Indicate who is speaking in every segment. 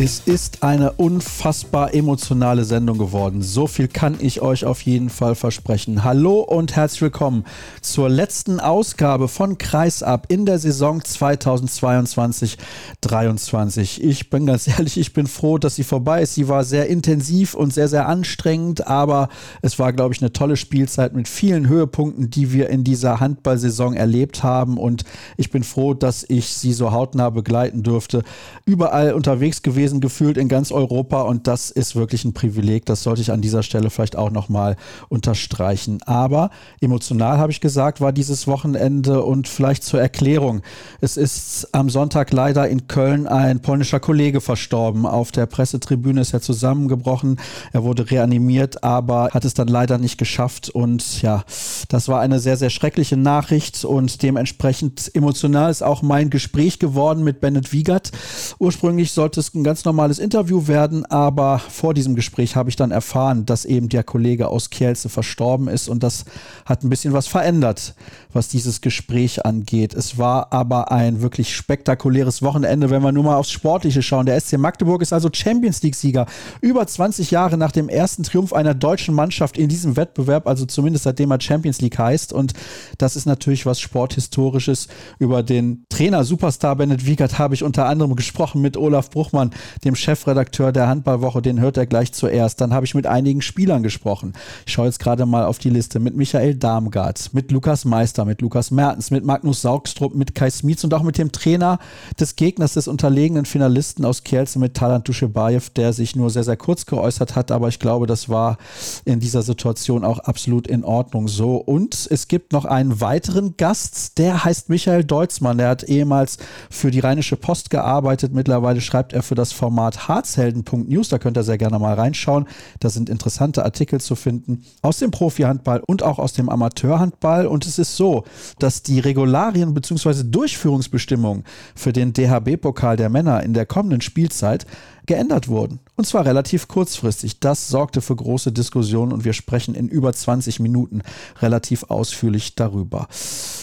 Speaker 1: Es ist eine unfassbar emotionale Sendung geworden. So viel kann ich euch auf jeden Fall versprechen. Hallo und herzlich willkommen zur letzten Ausgabe von Kreisab in der Saison 2022-23. Ich bin ganz ehrlich, ich bin froh, dass sie vorbei ist. Sie war sehr intensiv und sehr, sehr anstrengend, aber es war, glaube ich, eine tolle Spielzeit mit vielen Höhepunkten, die wir in dieser Handballsaison erlebt haben. Und ich bin froh, dass ich sie so hautnah begleiten durfte. Überall unterwegs gewesen gewesen, gefühlt in ganz Europa und das ist wirklich ein Privileg. Das sollte ich an dieser Stelle vielleicht auch nochmal unterstreichen. Aber emotional, habe ich gesagt, war dieses Wochenende und vielleicht zur Erklärung. Es ist am Sonntag leider in Köln ein polnischer Kollege verstorben. Auf der Pressetribüne ist er zusammengebrochen. Er wurde reanimiert, aber hat es dann leider nicht geschafft. Und ja, das war eine sehr, sehr schreckliche Nachricht und dementsprechend emotional ist auch mein Gespräch geworden mit Bennett Wiegert. Ursprünglich sollte es ein ganz ganz normales Interview werden, aber vor diesem Gespräch habe ich dann erfahren, dass eben der Kollege aus Kielce verstorben ist und das hat ein bisschen was verändert, was dieses Gespräch angeht. Es war aber ein wirklich spektakuläres Wochenende, wenn wir nur mal aufs Sportliche schauen. Der SC Magdeburg ist also Champions League-Sieger. Über 20 Jahre nach dem ersten Triumph einer deutschen Mannschaft in diesem Wettbewerb, also zumindest seitdem er Champions League heißt. Und das ist natürlich was Sporthistorisches. Über den Trainer Superstar Bennett Wiegert habe ich unter anderem gesprochen mit Olaf Bruchmann, dem Chefredakteur der Handballwoche, den hört er gleich zuerst. Dann habe ich mit einigen Spielern gesprochen. Ich schaue jetzt gerade mal auf die Liste. Mit Michael Darmgard, mit Lukas Meister, mit Lukas Mertens, mit Magnus Saugstrup, mit Kai Smietz und auch mit dem Trainer des Gegners, des unterlegenen Finalisten aus Kielce, mit Talant Duschebaev, der sich nur sehr, sehr kurz geäußert hat. Aber ich glaube, das war in dieser Situation auch absolut in Ordnung so. Und es gibt noch einen weiteren Gast, der heißt Michael Deutzmann. Der hat ehemals für die Rheinische Post gearbeitet. Mittlerweile schreibt er für das Format harzhelden.news. Da könnt ihr sehr gerne mal reinschauen. Da sind interessante Artikel zu finden aus dem Profi-Handball und auch aus dem Amateurhandball. Und es ist so, dass die Regularien bzw. Durchführungsbestimmungen für den DHB-Pokal der Männer in der kommenden Spielzeit geändert wurden. Und zwar relativ kurzfristig. Das sorgte für große Diskussionen und wir sprechen in über 20 Minuten relativ ausführlich darüber.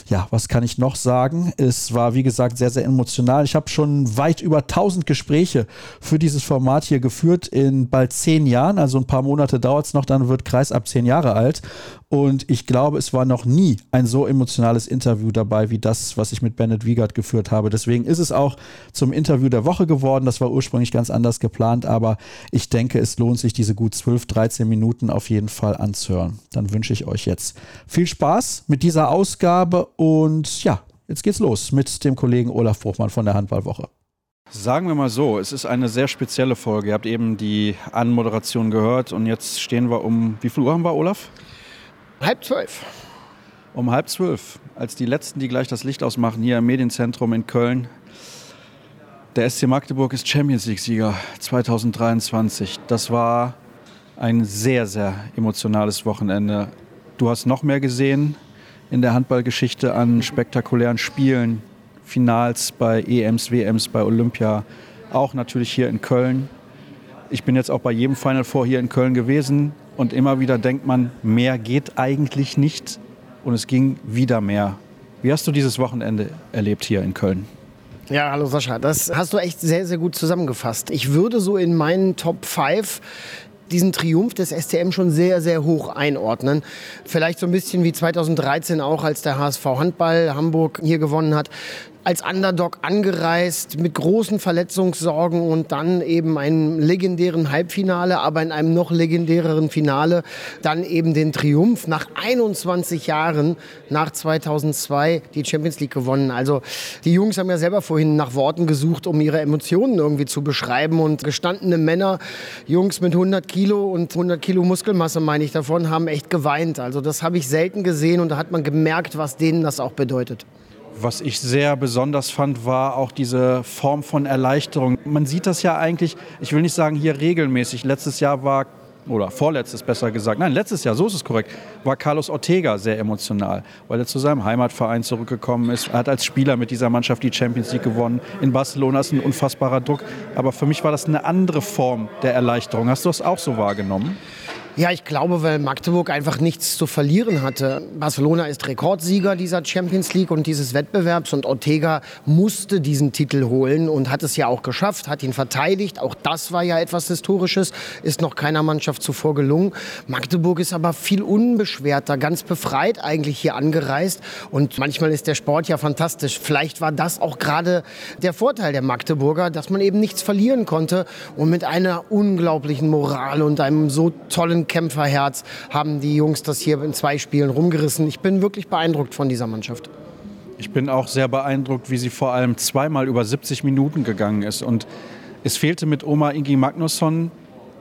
Speaker 1: Ja, was kann ich noch sagen? Es war, wie gesagt, sehr, sehr emotional. Ich habe schon weit über 1000 Gespräche für dieses Format hier geführt in bald zehn Jahren. Also ein paar Monate dauert es noch, dann wird Kreis ab zehn Jahre alt. Und ich glaube, es war noch nie ein so emotionales Interview dabei wie das, was ich mit Bennett Wiegert geführt habe. Deswegen ist es auch zum Interview der Woche geworden. Das war ursprünglich ganz anders geplant, aber ich denke, es lohnt sich, diese gut 12, 13 Minuten auf jeden Fall anzuhören. Dann wünsche ich euch jetzt viel Spaß mit dieser Ausgabe und ja, jetzt geht's los mit dem Kollegen Olaf Bruchmann von der Handballwoche. Sagen wir mal so, es ist eine sehr spezielle Folge. Ihr habt eben die Anmoderation gehört und jetzt stehen wir um, wie viel Uhr haben wir, Olaf?
Speaker 2: Halb zwölf.
Speaker 1: Um halb zwölf, als die Letzten, die gleich das Licht ausmachen, hier im Medienzentrum in Köln. Der SC Magdeburg ist Champions League-Sieger 2023. Das war ein sehr, sehr emotionales Wochenende. Du hast noch mehr gesehen in der Handballgeschichte an spektakulären Spielen, Finals bei EMs, WMs, bei Olympia, auch natürlich hier in Köln. Ich bin jetzt auch bei jedem Final Four hier in Köln gewesen. Und immer wieder denkt man, mehr geht eigentlich nicht. Und es ging wieder mehr. Wie hast du dieses Wochenende erlebt hier in Köln?
Speaker 2: Ja, hallo Sascha. Das hast du echt sehr, sehr gut zusammengefasst. Ich würde so in meinen Top 5 diesen Triumph des STM schon sehr, sehr hoch einordnen. Vielleicht so ein bisschen wie 2013 auch, als der HSV Handball Hamburg hier gewonnen hat als Underdog angereist mit großen Verletzungssorgen und dann eben einem legendären Halbfinale, aber in einem noch legendäreren Finale dann eben den Triumph nach 21 Jahren nach 2002 die Champions League gewonnen. Also die Jungs haben ja selber vorhin nach Worten gesucht, um ihre Emotionen irgendwie zu beschreiben und gestandene Männer, Jungs mit 100 Kilo und 100 Kilo Muskelmasse meine ich davon, haben echt geweint. Also das habe ich selten gesehen und da hat man gemerkt, was denen das auch bedeutet.
Speaker 1: Was ich sehr besonders fand, war auch diese Form von Erleichterung. Man sieht das ja eigentlich, ich will nicht sagen hier regelmäßig. Letztes Jahr war
Speaker 3: oder vorletztes besser gesagt, nein, letztes Jahr, so ist es korrekt, war Carlos Ortega sehr emotional, weil er zu seinem Heimatverein zurückgekommen ist. Er hat als Spieler mit dieser Mannschaft die Champions League gewonnen. In Barcelona ist ein unfassbarer Druck. Aber für mich war das eine andere Form der Erleichterung. Hast du das auch so wahrgenommen?
Speaker 2: Ja, ich glaube, weil Magdeburg einfach nichts zu verlieren hatte. Barcelona ist Rekordsieger dieser Champions League und dieses Wettbewerbs und Ortega musste diesen Titel holen und hat es ja auch geschafft, hat ihn verteidigt. Auch das war ja etwas Historisches, ist noch keiner Mannschaft zuvor gelungen. Magdeburg ist aber viel unbeschwerter, ganz befreit eigentlich hier angereist und manchmal ist der Sport ja fantastisch. Vielleicht war das auch gerade der Vorteil der Magdeburger, dass man eben nichts verlieren konnte und mit einer unglaublichen Moral und einem so tollen Kämpferherz haben die Jungs das hier in zwei Spielen rumgerissen. Ich bin wirklich beeindruckt von dieser Mannschaft.
Speaker 3: Ich bin auch sehr beeindruckt, wie sie vor allem zweimal über 70 Minuten gegangen ist. Und es fehlte mit Oma Ingi Magnusson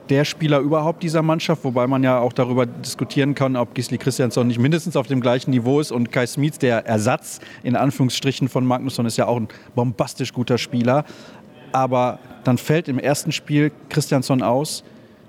Speaker 3: der Spieler überhaupt dieser Mannschaft, wobei man ja auch darüber diskutieren kann, ob Gisli Christiansson nicht mindestens auf dem gleichen Niveau ist und Kai Smits, der Ersatz in Anführungsstrichen von Magnusson, ist ja auch ein bombastisch guter Spieler. Aber dann fällt im ersten Spiel Christiansson aus.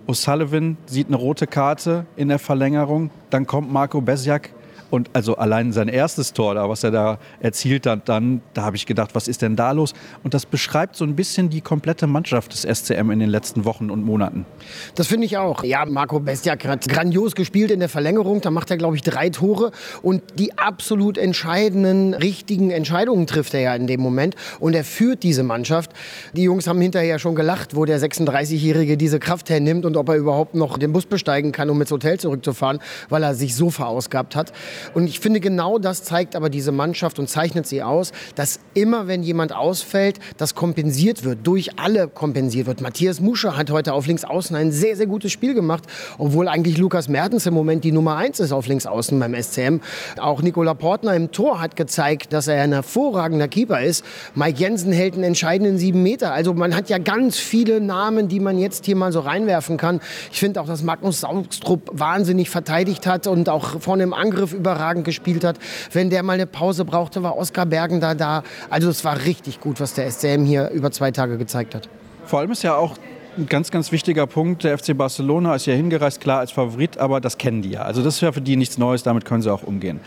Speaker 3: O'Sullivan sieht eine rote Karte in der Verlängerung. Dann kommt Marco Besjak und also allein sein erstes Tor, da, was er da erzielt hat, dann, da habe ich gedacht, was ist denn da los? Und das beschreibt so ein bisschen die komplette Mannschaft des SCM in den letzten Wochen und Monaten.
Speaker 2: Das finde ich auch. Ja, Marco Bestiak hat grandios gespielt in der Verlängerung. Da macht er, glaube ich, drei Tore. Und die absolut entscheidenden, richtigen Entscheidungen trifft er ja in dem Moment. Und er führt diese Mannschaft. Die Jungs haben hinterher schon gelacht, wo der 36-Jährige diese Kraft hernimmt und ob er überhaupt noch den Bus besteigen kann, um ins Hotel zurückzufahren, weil er sich so verausgabt hat. Und ich finde, genau das zeigt aber diese Mannschaft und zeichnet sie aus, dass immer, wenn jemand ausfällt, das kompensiert wird, durch alle kompensiert wird. Matthias Muscher hat heute auf Linksaußen ein sehr, sehr gutes Spiel gemacht, obwohl eigentlich Lukas Mertens im Moment die Nummer eins ist auf Linksaußen beim SCM. Auch Nikola Portner im Tor hat gezeigt, dass er ein hervorragender Keeper ist. Mike Jensen hält einen entscheidenden sieben Meter. Also man hat ja ganz viele Namen, die man jetzt hier mal so reinwerfen kann. Ich finde auch, dass Magnus Saugstrup wahnsinnig verteidigt hat und auch vorne im Angriff über überragend gespielt hat. Wenn der mal eine Pause brauchte, war Oskar Bergen da da. Also es war richtig gut, was der SCM hier über zwei Tage gezeigt hat.
Speaker 3: Vor allem ist ja auch ein ganz, ganz wichtiger Punkt. Der FC Barcelona ist ja hingereist, klar als Favorit, aber das kennen die ja. Also das ist ja für die nichts Neues, damit können sie auch umgehen.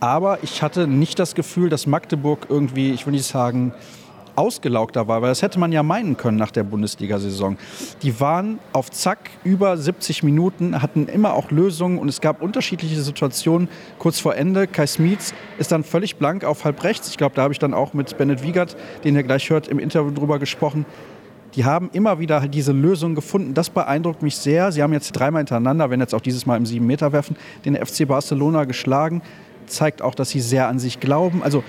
Speaker 3: Aber ich hatte nicht das Gefühl, dass Magdeburg irgendwie, ich will nicht sagen, ausgelaugter war, weil das hätte man ja meinen können nach der Bundesliga-Saison. Die waren auf Zack über 70 Minuten, hatten immer auch Lösungen und es gab unterschiedliche Situationen. Kurz vor Ende, Kai Smits ist dann völlig blank auf halb rechts. Ich glaube, da habe ich dann auch mit Bennett Wiegert, den ihr gleich hört, im Interview drüber gesprochen. Die haben immer wieder diese Lösung gefunden. Das beeindruckt mich sehr. Sie haben jetzt dreimal hintereinander, wenn jetzt auch dieses Mal im 7-Meter-Werfen, den FC Barcelona geschlagen. Zeigt auch, dass sie sehr an sich glauben. Also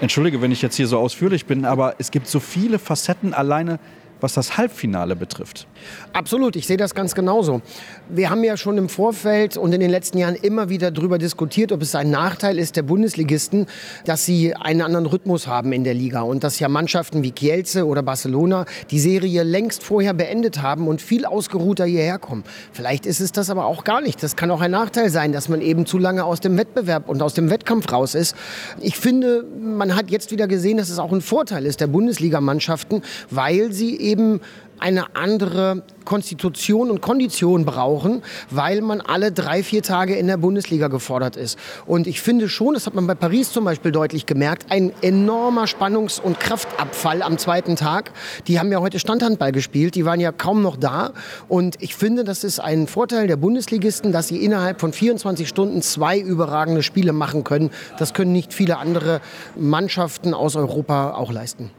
Speaker 3: Entschuldige, wenn ich jetzt hier so ausführlich bin, aber es gibt so viele Facetten alleine was das Halbfinale betrifft.
Speaker 2: Absolut, ich sehe das ganz genauso. Wir haben ja schon im Vorfeld und in den letzten Jahren immer wieder darüber diskutiert, ob es ein Nachteil ist der Bundesligisten, dass sie einen anderen Rhythmus haben in der Liga und dass ja Mannschaften wie Kielce oder Barcelona die Serie längst vorher beendet haben und viel ausgeruhter hierher kommen. Vielleicht ist es das aber auch gar nicht. Das kann auch ein Nachteil sein, dass man eben zu lange aus dem Wettbewerb und aus dem Wettkampf raus ist. Ich finde, man hat jetzt wieder gesehen, dass es auch ein Vorteil ist der Bundesligamannschaften, weil sie eben eben eine andere Konstitution und Kondition brauchen, weil man alle drei, vier Tage in der Bundesliga gefordert ist. Und ich finde schon, das hat man bei Paris zum Beispiel deutlich gemerkt, ein enormer Spannungs- und Kraftabfall am zweiten Tag. Die haben ja heute Standhandball gespielt, die waren ja kaum noch da. Und ich finde, das ist ein Vorteil der Bundesligisten, dass sie innerhalb von 24 Stunden zwei überragende Spiele machen können. Das können nicht viele andere Mannschaften aus Europa auch leisten.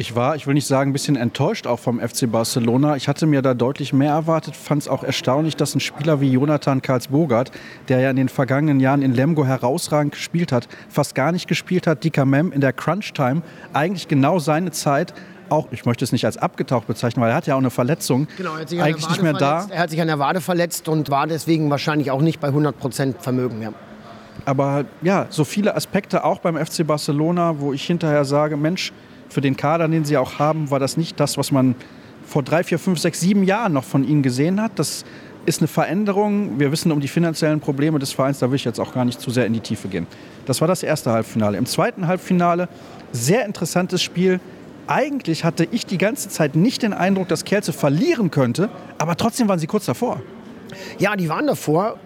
Speaker 3: Ich war, ich will nicht sagen, ein bisschen enttäuscht auch vom FC Barcelona. Ich hatte mir da deutlich mehr erwartet, fand es auch erstaunlich, dass ein Spieler wie Jonathan Karlsbogart, der ja in den vergangenen Jahren in Lemgo herausragend gespielt hat, fast gar nicht gespielt hat, Dika Mem in der Crunch-Time, eigentlich genau seine Zeit auch, ich möchte es nicht als abgetaucht bezeichnen, weil er hat ja auch eine Verletzung. Genau, er hat sich eigentlich nicht mehr
Speaker 2: verletzt. da. Er hat sich an der Wade verletzt und war deswegen wahrscheinlich auch nicht bei 100 Prozent Vermögen. Ja.
Speaker 3: Aber ja, so viele Aspekte auch beim FC Barcelona, wo ich hinterher sage, Mensch, für den Kader, den sie auch haben, war das nicht das, was man vor drei, vier, fünf, sechs, sieben Jahren noch von ihnen gesehen hat. Das ist eine Veränderung. Wir wissen um die finanziellen Probleme des Vereins, da will ich jetzt auch gar nicht zu sehr in die Tiefe gehen. Das war das erste Halbfinale. Im zweiten Halbfinale, sehr interessantes Spiel. Eigentlich hatte ich die ganze Zeit nicht den Eindruck, dass Kerze verlieren könnte, aber trotzdem waren sie kurz davor.
Speaker 2: Ja, die waren davor.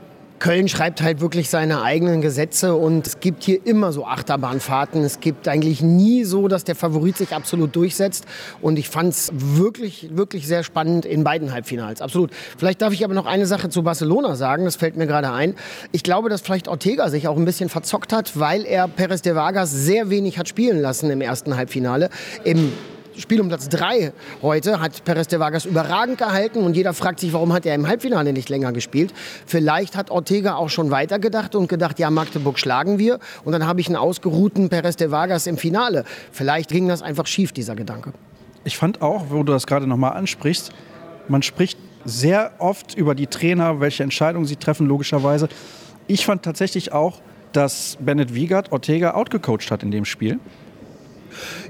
Speaker 2: Köln schreibt halt wirklich seine eigenen Gesetze und es gibt hier immer so Achterbahnfahrten. Es gibt eigentlich nie so, dass der Favorit sich absolut durchsetzt. Und ich fand es wirklich, wirklich sehr spannend in beiden Halbfinals. Absolut. Vielleicht darf ich aber noch eine Sache zu Barcelona sagen. Das fällt mir gerade ein. Ich glaube, dass vielleicht Ortega sich auch ein bisschen verzockt hat, weil er Perez de Vargas sehr wenig hat spielen lassen im ersten Halbfinale. Im Spiel um Platz 3 heute hat Perez de Vargas überragend gehalten und jeder fragt sich, warum hat er im Halbfinale nicht länger gespielt. Vielleicht hat Ortega auch schon weitergedacht und gedacht, ja, Magdeburg schlagen wir und dann habe ich einen ausgeruhten Perez de Vargas im Finale. Vielleicht ging das einfach schief, dieser Gedanke.
Speaker 3: Ich fand auch, wo du das gerade nochmal ansprichst, man spricht sehr oft über die Trainer, welche Entscheidungen sie treffen, logischerweise. Ich fand tatsächlich auch, dass Bennett Wiegert Ortega outgecoacht hat in dem Spiel.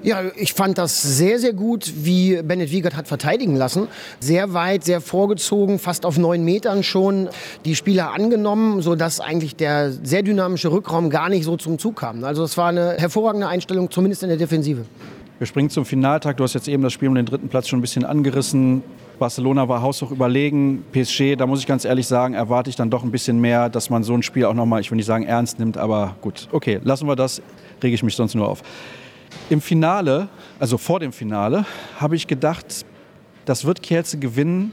Speaker 2: Ja, ich fand das sehr, sehr gut, wie Bennett Wiegert hat verteidigen lassen. Sehr weit, sehr vorgezogen, fast auf neun Metern schon die Spieler angenommen, sodass eigentlich der sehr dynamische Rückraum gar nicht so zum Zug kam. Also es war eine hervorragende Einstellung, zumindest in der Defensive.
Speaker 3: Wir springen zum Finaltag. Du hast jetzt eben das Spiel um den dritten Platz schon ein bisschen angerissen. Barcelona war haushoch überlegen. PSG, da muss ich ganz ehrlich sagen, erwarte ich dann doch ein bisschen mehr, dass man so ein Spiel auch nochmal, ich will nicht sagen ernst nimmt, aber gut, okay, lassen wir das, rege ich mich sonst nur auf. Im Finale, also vor dem Finale, habe ich gedacht, das wird Kielce gewinnen,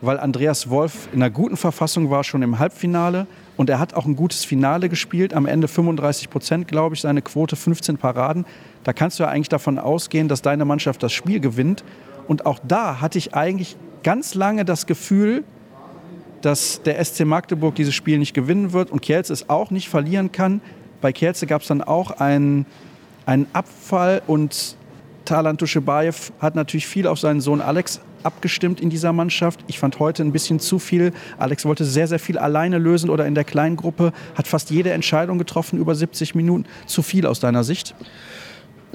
Speaker 3: weil Andreas Wolf in einer guten Verfassung war, schon im Halbfinale. Und er hat auch ein gutes Finale gespielt. Am Ende 35 Prozent, glaube ich, seine Quote 15 Paraden. Da kannst du ja eigentlich davon ausgehen, dass deine Mannschaft das Spiel gewinnt. Und auch da hatte ich eigentlich ganz lange das Gefühl, dass der SC Magdeburg dieses Spiel nicht gewinnen wird und Kielce es auch nicht verlieren kann. Bei Kielce gab es dann auch einen ein Abfall und Talan Tuschebaev hat natürlich viel auf seinen Sohn Alex abgestimmt in dieser Mannschaft. Ich fand heute ein bisschen zu viel. Alex wollte sehr, sehr viel alleine lösen oder in der kleinen Gruppe, hat fast jede Entscheidung getroffen über 70 Minuten. Zu viel aus deiner Sicht?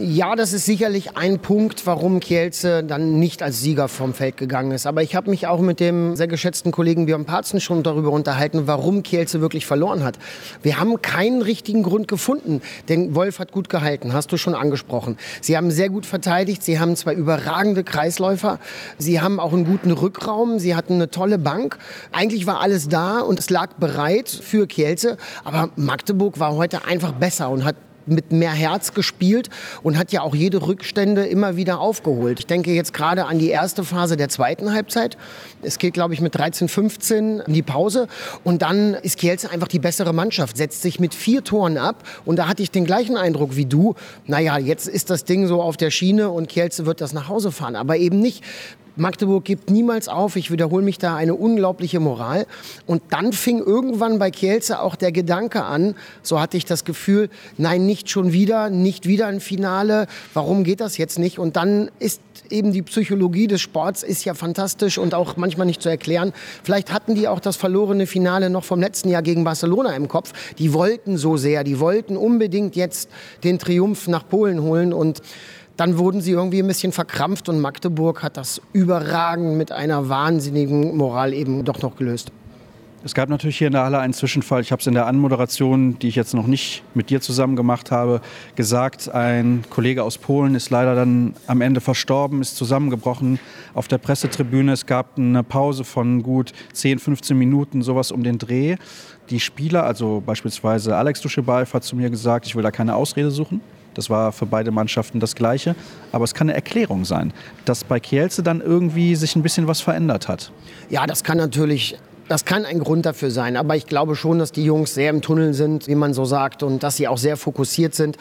Speaker 2: Ja, das ist sicherlich ein Punkt, warum Kielce dann nicht als Sieger vom Feld gegangen ist. Aber ich habe mich auch mit dem sehr geschätzten Kollegen Björn Parzen schon darüber unterhalten, warum Kielce wirklich verloren hat. Wir haben keinen richtigen Grund gefunden, denn Wolf hat gut gehalten, hast du schon angesprochen. Sie haben sehr gut verteidigt, sie haben zwei überragende Kreisläufer, sie haben auch einen guten Rückraum, sie hatten eine tolle Bank. Eigentlich war alles da und es lag bereit für Kielce, aber Magdeburg war heute einfach besser und hat mit mehr Herz gespielt und hat ja auch jede Rückstände immer wieder aufgeholt. Ich denke jetzt gerade an die erste Phase der zweiten Halbzeit. Es geht, glaube ich, mit 13, 15 in die Pause. Und dann ist Kielce einfach die bessere Mannschaft, setzt sich mit vier Toren ab. Und da hatte ich den gleichen Eindruck wie du. Naja, jetzt ist das Ding so auf der Schiene und Kielce wird das nach Hause fahren. Aber eben nicht. Magdeburg gibt niemals auf. Ich wiederhole mich da eine unglaubliche Moral. Und dann fing irgendwann bei Kielce auch der Gedanke an, so hatte ich das Gefühl, nein, nicht schon wieder, nicht wieder ein Finale. Warum geht das jetzt nicht? Und dann ist eben die Psychologie des Sports ist ja fantastisch und auch manchmal nicht zu erklären. Vielleicht hatten die auch das verlorene Finale noch vom letzten Jahr gegen Barcelona im Kopf. Die wollten so sehr, die wollten unbedingt jetzt den Triumph nach Polen holen und dann wurden sie irgendwie ein bisschen verkrampft und Magdeburg hat das überragend mit einer wahnsinnigen Moral eben doch noch gelöst.
Speaker 3: Es gab natürlich hier in der Halle einen Zwischenfall. Ich habe es in der Anmoderation, die ich jetzt noch nicht mit dir zusammen gemacht habe, gesagt. Ein Kollege aus Polen ist leider dann am Ende verstorben, ist zusammengebrochen auf der Pressetribüne. Es gab eine Pause von gut 10, 15 Minuten, sowas um den Dreh. Die Spieler, also beispielsweise Alex Duschebaev hat zu mir gesagt, ich will da keine Ausrede suchen. Das war für beide Mannschaften das Gleiche. Aber es kann eine Erklärung sein, dass bei Kielce dann irgendwie sich ein bisschen was verändert hat.
Speaker 2: Ja, das kann natürlich das kann ein Grund dafür sein, aber ich glaube schon, dass die Jungs sehr im Tunnel sind, wie man so sagt, und dass sie auch sehr fokussiert sind.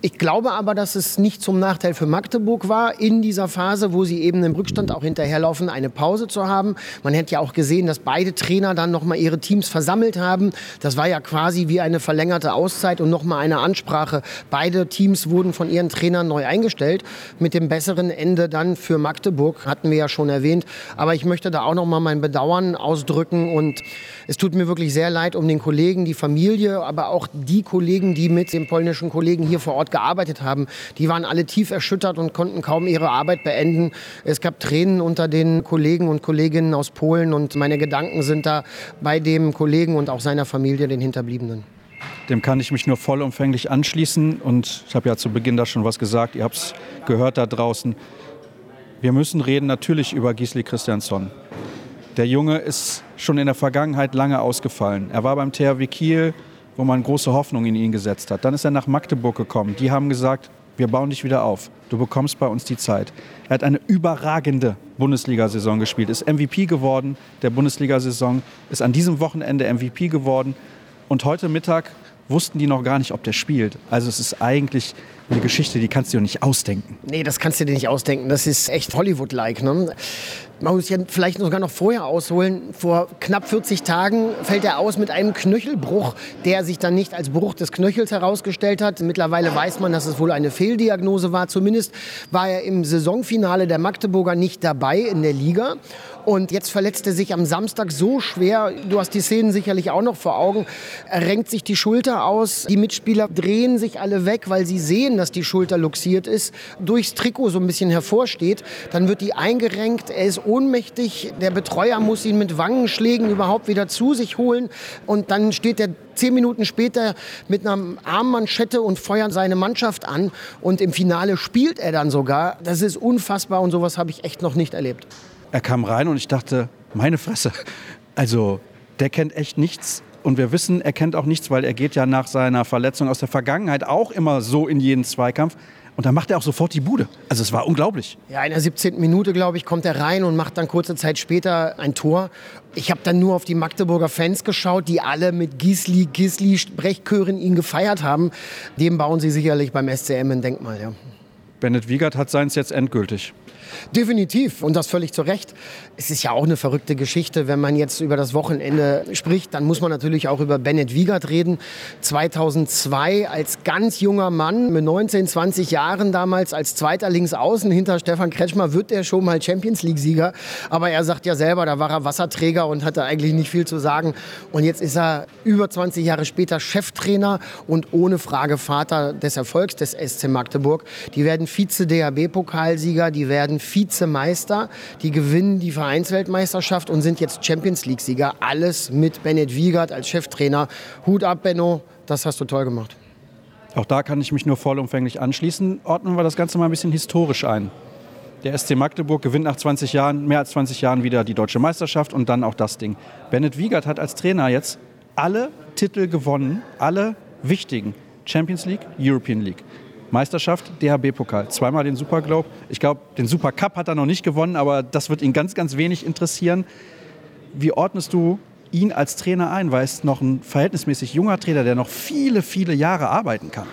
Speaker 2: Ich glaube aber, dass es nicht zum Nachteil für Magdeburg war, in dieser Phase, wo sie eben im Rückstand auch hinterherlaufen, eine Pause zu haben. Man hätte ja auch gesehen, dass beide Trainer dann nochmal ihre Teams versammelt haben. Das war ja quasi wie eine verlängerte Auszeit und nochmal eine Ansprache. Beide Teams wurden von ihren Trainern neu eingestellt. Mit dem besseren Ende dann für Magdeburg, hatten wir ja schon erwähnt. Aber ich möchte da auch nochmal mein Bedauern ausdrücken und es tut mir wirklich sehr leid um den Kollegen, die Familie, aber auch die Kollegen, die mit den polnischen Kollegen hier vor Ort gearbeitet haben. Die waren alle tief erschüttert und konnten kaum ihre Arbeit beenden. Es gab Tränen unter den Kollegen und Kolleginnen aus Polen und meine Gedanken sind da bei dem Kollegen und auch seiner Familie, den Hinterbliebenen.
Speaker 3: Dem kann ich mich nur vollumfänglich anschließen und ich habe ja zu Beginn da schon was gesagt. Ihr habt es gehört da draußen. Wir müssen reden natürlich über Gisli Christiansson. Der Junge ist schon in der Vergangenheit lange ausgefallen. Er war beim THW Kiel, wo man große Hoffnung in ihn gesetzt hat. Dann ist er nach Magdeburg gekommen. Die haben gesagt, wir bauen dich wieder auf. Du bekommst bei uns die Zeit. Er hat eine überragende Bundesliga-Saison gespielt, ist MVP geworden der Bundesliga-Saison, ist an diesem Wochenende MVP geworden. Und heute Mittag wussten die noch gar nicht, ob der spielt. Also es ist eigentlich eine Geschichte, die kannst du dir nicht ausdenken.
Speaker 2: Nee, das kannst du dir nicht ausdenken. Das ist echt Hollywood-like. Ne? Man muss ja vielleicht sogar noch vorher ausholen. Vor knapp 40 Tagen fällt er aus mit einem Knöchelbruch, der sich dann nicht als Bruch des Knöchels herausgestellt hat. Mittlerweile weiß man, dass es wohl eine Fehldiagnose war. Zumindest war er im Saisonfinale der Magdeburger nicht dabei in der Liga. Und jetzt verletzt er sich am Samstag so schwer. Du hast die Szenen sicherlich auch noch vor Augen. Er renkt sich die Schulter aus. Die Mitspieler drehen sich alle weg, weil sie sehen, dass die Schulter luxiert ist, durchs Trikot so ein bisschen hervorsteht. Dann wird die eingerenkt. Er ist ohnmächtig. Der Betreuer muss ihn mit Wangenschlägen überhaupt wieder zu sich holen. Und dann steht er zehn Minuten später mit einer Armmanschette und feuert seine Mannschaft an. Und im Finale spielt er dann sogar. Das ist unfassbar und sowas habe ich echt noch nicht erlebt.
Speaker 3: Er kam rein und ich dachte, meine Fresse. Also, der kennt echt nichts. Und wir wissen, er kennt auch nichts, weil er geht ja nach seiner Verletzung aus der Vergangenheit auch immer so in jeden Zweikampf. Und dann macht er auch sofort die Bude. Also es war unglaublich.
Speaker 2: Ja, in der 17. Minute, glaube ich, kommt er rein und macht dann kurze Zeit später ein Tor. Ich habe dann nur auf die Magdeburger Fans geschaut, die alle mit Gisli, Gisli, Sprechchören ihn gefeiert haben. Dem bauen sie sicherlich beim SCM ein Denkmal, ja.
Speaker 3: Bennett Wiegert hat seins jetzt endgültig.
Speaker 2: Definitiv und das völlig zu Recht. Es ist ja auch eine verrückte Geschichte, wenn man jetzt über das Wochenende spricht, dann muss man natürlich auch über Bennett Wiegert reden. 2002 als ganz junger Mann mit 19, 20 Jahren damals als zweiter Linksaußen hinter Stefan Kretschmer wird er schon mal Champions League Sieger, aber er sagt ja selber, da war er Wasserträger und hatte eigentlich nicht viel zu sagen und jetzt ist er über 20 Jahre später Cheftrainer und ohne Frage Vater des Erfolgs des SC Magdeburg. Die werden Vize DHB Pokalsieger, die werden Vizemeister, die gewinnen die Vereinsweltmeisterschaft und sind jetzt Champions League-Sieger. Alles mit Bennett Wiegert als Cheftrainer. Hut ab, Benno, das hast du toll gemacht.
Speaker 3: Auch da kann ich mich nur vollumfänglich anschließen. Ordnen wir das Ganze mal ein bisschen historisch ein. Der SC Magdeburg gewinnt nach 20 Jahren, mehr als 20 Jahren wieder die deutsche Meisterschaft und dann auch das Ding. Bennett Wiegert hat als Trainer jetzt alle Titel gewonnen, alle wichtigen. Champions League, European League. Meisterschaft, DHB-Pokal, zweimal den Super Globe. Ich glaube, den Super Cup hat er noch nicht gewonnen, aber das wird ihn ganz, ganz wenig interessieren. Wie ordnest du ihn als Trainer ein? Weil es noch ein verhältnismäßig junger Trainer, der noch viele, viele Jahre arbeiten kann.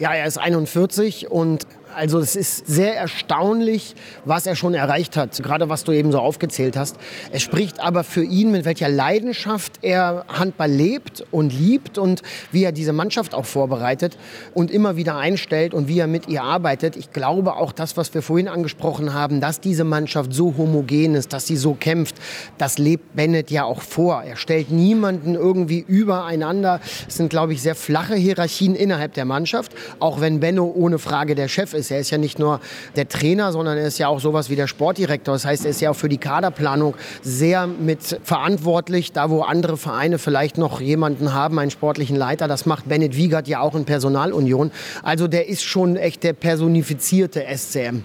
Speaker 2: Ja, er ist 41 und also es ist sehr erstaunlich, was er schon erreicht hat, gerade was du eben so aufgezählt hast. Es spricht aber für ihn, mit welcher Leidenschaft er Handball lebt und liebt und wie er diese Mannschaft auch vorbereitet und immer wieder einstellt und wie er mit ihr arbeitet. Ich glaube auch das, was wir vorhin angesprochen haben, dass diese Mannschaft so homogen ist, dass sie so kämpft, das lebt Bennett ja auch vor. Er stellt niemanden irgendwie übereinander. Es sind, glaube ich, sehr flache Hierarchien innerhalb der Mannschaft, auch wenn Benno ohne Frage der Chef ist ist. Er ist ja nicht nur der Trainer, sondern er ist ja auch sowas wie der Sportdirektor. Das heißt, er ist ja auch für die Kaderplanung sehr mit verantwortlich. Da, wo andere Vereine vielleicht noch jemanden haben, einen sportlichen Leiter, das macht Bennett Wiegert ja auch in Personalunion. Also der ist schon echt der personifizierte SCM.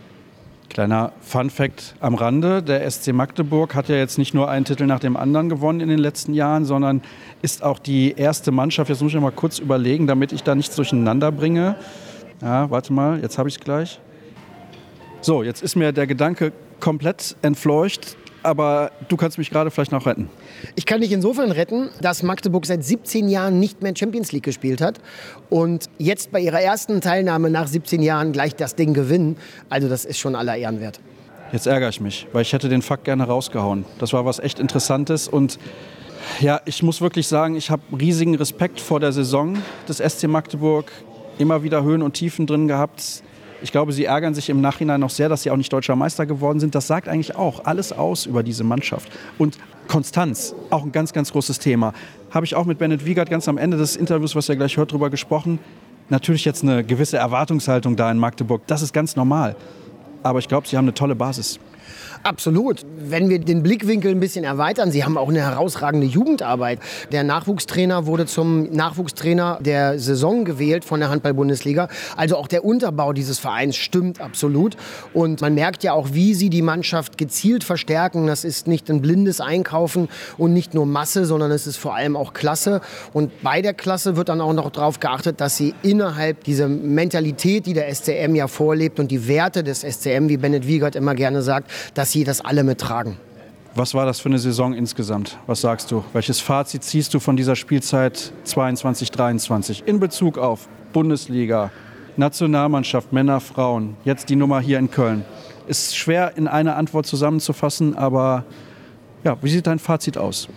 Speaker 3: Kleiner Fun Fact am Rande: Der SC Magdeburg hat ja jetzt nicht nur einen Titel nach dem anderen gewonnen in den letzten Jahren, sondern ist auch die erste Mannschaft. Jetzt muss ich mal kurz überlegen, damit ich da nichts durcheinander bringe. Ja, warte mal, jetzt habe ich es gleich. So, jetzt ist mir der Gedanke komplett entfleucht, aber du kannst mich gerade vielleicht noch retten.
Speaker 2: Ich kann dich insofern retten, dass Magdeburg seit 17 Jahren nicht mehr Champions League gespielt hat und jetzt bei ihrer ersten Teilnahme nach 17 Jahren gleich das Ding gewinnen. Also das ist schon aller Ehren wert.
Speaker 3: Jetzt ärgere ich mich, weil ich hätte den Fakt gerne rausgehauen. Das war was echt Interessantes und ja, ich muss wirklich sagen, ich habe riesigen Respekt vor der Saison des SC Magdeburg immer wieder Höhen und Tiefen drin gehabt. Ich glaube, sie ärgern sich im Nachhinein noch sehr, dass sie auch nicht deutscher Meister geworden sind. Das sagt eigentlich auch alles aus über diese Mannschaft. Und Konstanz, auch ein ganz, ganz großes Thema. Habe ich auch mit Bennett Wiegert ganz am Ende des Interviews, was ihr gleich hört, darüber gesprochen. Natürlich jetzt eine gewisse Erwartungshaltung da in Magdeburg. Das ist ganz normal. Aber ich glaube, sie haben eine tolle Basis.
Speaker 2: Absolut. Wenn wir den Blickwinkel ein bisschen erweitern, Sie haben auch eine herausragende Jugendarbeit. Der Nachwuchstrainer wurde zum Nachwuchstrainer der Saison gewählt von der Handball-Bundesliga. Also auch der Unterbau dieses Vereins stimmt absolut. Und man merkt ja auch, wie Sie die Mannschaft gezielt verstärken. Das ist nicht ein blindes Einkaufen und nicht nur Masse, sondern es ist vor allem auch Klasse. Und bei der Klasse wird dann auch noch darauf geachtet, dass Sie innerhalb dieser Mentalität, die der SCM ja vorlebt und die Werte des SCM, wie Bennett Wiegert immer gerne sagt, dass sie das alle mittragen.
Speaker 3: Was war das für eine Saison insgesamt? Was sagst du? Welches Fazit ziehst du von dieser Spielzeit 22, 23 in Bezug auf Bundesliga, Nationalmannschaft, Männer, Frauen, jetzt die Nummer hier in Köln? Ist schwer in einer Antwort zusammenzufassen, aber ja, wie sieht dein Fazit aus?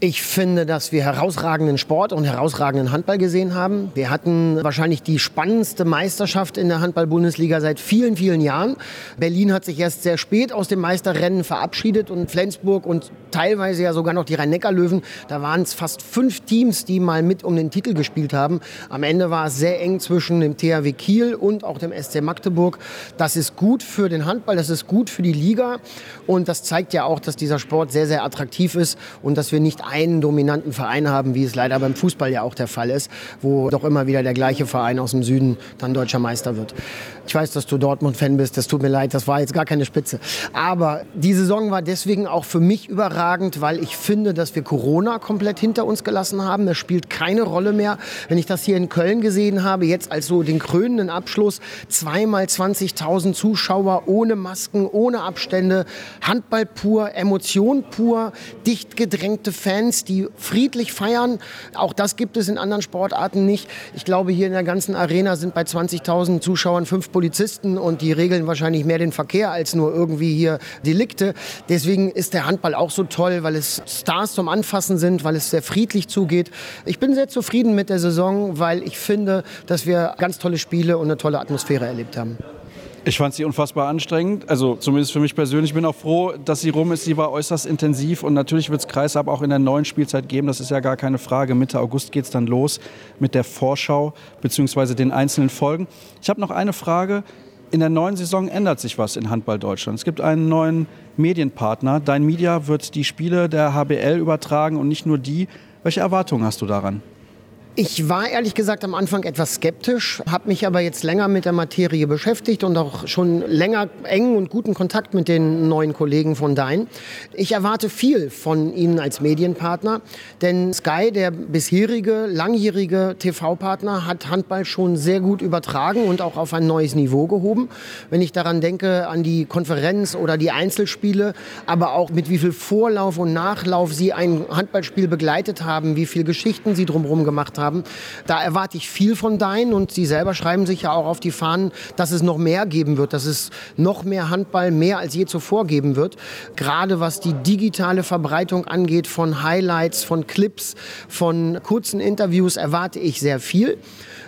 Speaker 2: Ich finde, dass wir herausragenden Sport und herausragenden Handball gesehen haben. Wir hatten wahrscheinlich die spannendste Meisterschaft in der Handball-Bundesliga seit vielen, vielen Jahren. Berlin hat sich erst sehr spät aus dem Meisterrennen verabschiedet und Flensburg und teilweise ja sogar noch die Rhein-Neckar-Löwen. Da waren es fast fünf Teams, die mal mit um den Titel gespielt haben. Am Ende war es sehr eng zwischen dem THW Kiel und auch dem SC Magdeburg. Das ist gut für den Handball, das ist gut für die Liga und das zeigt ja auch, dass dieser Sport sehr, sehr attraktiv ist und dass wir nicht einen dominanten Verein haben, wie es leider beim Fußball ja auch der Fall ist, wo doch immer wieder der gleiche Verein aus dem Süden dann deutscher Meister wird. Ich weiß, dass du Dortmund-Fan bist, das tut mir leid, das war jetzt gar keine Spitze. Aber die Saison war deswegen auch für mich überragend, weil ich finde, dass wir Corona komplett hinter uns gelassen haben. Es spielt keine Rolle mehr. Wenn ich das hier in Köln gesehen habe, jetzt als so den krönenden Abschluss, zweimal 20.000 Zuschauer ohne Masken, ohne Abstände, Handball pur, Emotion pur, dicht gedrängte Fans. Fans, die friedlich feiern. Auch das gibt es in anderen Sportarten nicht. Ich glaube, hier in der ganzen Arena sind bei 20.000 Zuschauern fünf Polizisten und die regeln wahrscheinlich mehr den Verkehr als nur irgendwie hier Delikte. Deswegen ist der Handball auch so toll, weil es Stars zum Anfassen sind, weil es sehr friedlich zugeht. Ich bin sehr zufrieden mit der Saison, weil ich finde, dass wir ganz tolle Spiele und eine tolle Atmosphäre erlebt haben.
Speaker 3: Ich fand sie unfassbar anstrengend. Also zumindest für mich persönlich. Ich bin auch froh, dass sie rum ist. Sie war äußerst intensiv und natürlich wird es Kreisab auch in der neuen Spielzeit geben. Das ist ja gar keine Frage. Mitte August geht es dann los mit der Vorschau bzw. den einzelnen Folgen. Ich habe noch eine Frage. In der neuen Saison ändert sich was in Handball Deutschland. Es gibt einen neuen Medienpartner. Dein Media wird die Spiele der HBL übertragen und nicht nur die. Welche Erwartungen hast du daran?
Speaker 2: Ich war ehrlich gesagt am Anfang etwas skeptisch, habe mich aber jetzt länger mit der Materie beschäftigt und auch schon länger engen und guten Kontakt mit den neuen Kollegen von Dein. Ich erwarte viel von Ihnen als Medienpartner, denn Sky, der bisherige, langjährige TV-Partner, hat Handball schon sehr gut übertragen und auch auf ein neues Niveau gehoben. Wenn ich daran denke, an die Konferenz oder die Einzelspiele, aber auch mit wie viel Vorlauf und Nachlauf Sie ein Handballspiel begleitet haben, wie viele Geschichten Sie drumherum gemacht haben haben. Da erwarte ich viel von Dein und Sie selber schreiben sich ja auch auf die Fahnen, dass es noch mehr geben wird, dass es noch mehr Handball mehr als je zuvor geben wird. Gerade was die digitale Verbreitung angeht von Highlights, von Clips, von kurzen Interviews erwarte ich sehr viel.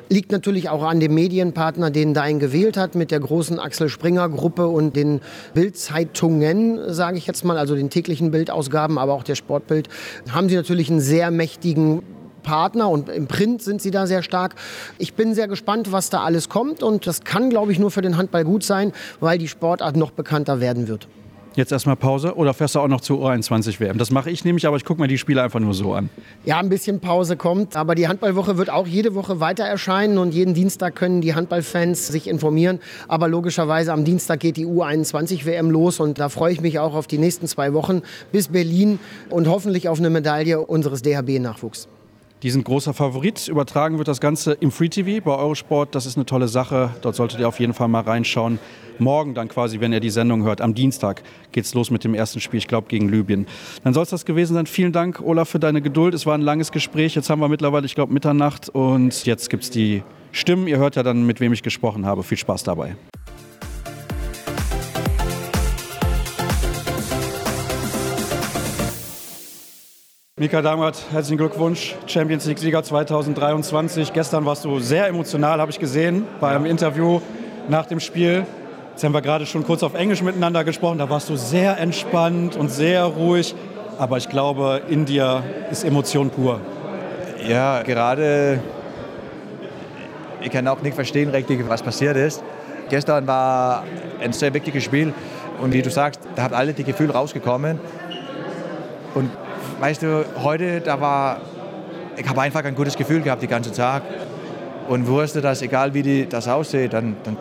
Speaker 2: Liegt natürlich auch an dem Medienpartner, den Dein gewählt hat, mit der großen Axel Springer Gruppe und den Bildzeitungen, sage ich jetzt mal, also den täglichen Bildausgaben, aber auch der Sportbild, haben sie natürlich einen sehr mächtigen Partner und im Print sind sie da sehr stark. Ich bin sehr gespannt, was da alles kommt und das kann, glaube ich, nur für den Handball gut sein, weil die Sportart noch bekannter werden wird.
Speaker 3: Jetzt erstmal Pause oder fährst du auch noch zur U21 WM? Das mache ich nämlich, aber ich gucke mir die Spiele einfach nur so an.
Speaker 2: Ja, ein bisschen Pause kommt, aber die Handballwoche wird auch jede Woche weiter erscheinen und jeden Dienstag können die Handballfans sich informieren. Aber logischerweise am Dienstag geht die U21 WM los und da freue ich mich auch auf die nächsten zwei Wochen bis Berlin und hoffentlich auf eine Medaille unseres DHB-Nachwuchs.
Speaker 3: Die sind großer Favorit. Übertragen wird das Ganze im Free TV bei Eurosport. Das ist eine tolle Sache. Dort solltet ihr auf jeden Fall mal reinschauen. Morgen dann quasi, wenn ihr die Sendung hört, am Dienstag geht es los mit dem ersten Spiel, ich glaube, gegen Libyen. Dann soll es das gewesen sein. Vielen Dank, Olaf, für deine Geduld. Es war ein langes Gespräch. Jetzt haben wir mittlerweile, ich glaube, Mitternacht und jetzt gibt es die Stimmen. Ihr hört ja dann, mit wem ich gesprochen habe. Viel Spaß dabei. Mika Damert, herzlichen Glückwunsch, Champions League-Sieger 2023. Gestern warst du sehr emotional, habe ich gesehen, bei einem Interview nach dem Spiel. Jetzt haben wir gerade schon kurz auf Englisch miteinander gesprochen, da warst du sehr entspannt und sehr ruhig. Aber ich glaube, in dir ist Emotion pur.
Speaker 4: Ja, gerade, ich kann auch nicht verstehen richtig, was passiert ist. Gestern war ein sehr wichtiges Spiel Und wie du sagst, da hat alle die Gefühle rausgekommen. Und weißt du, heute, da war, ich habe einfach ein gutes Gefühl gehabt den ganzen Tag. Und wusste, dass egal wie die, das aussieht, dann, dann,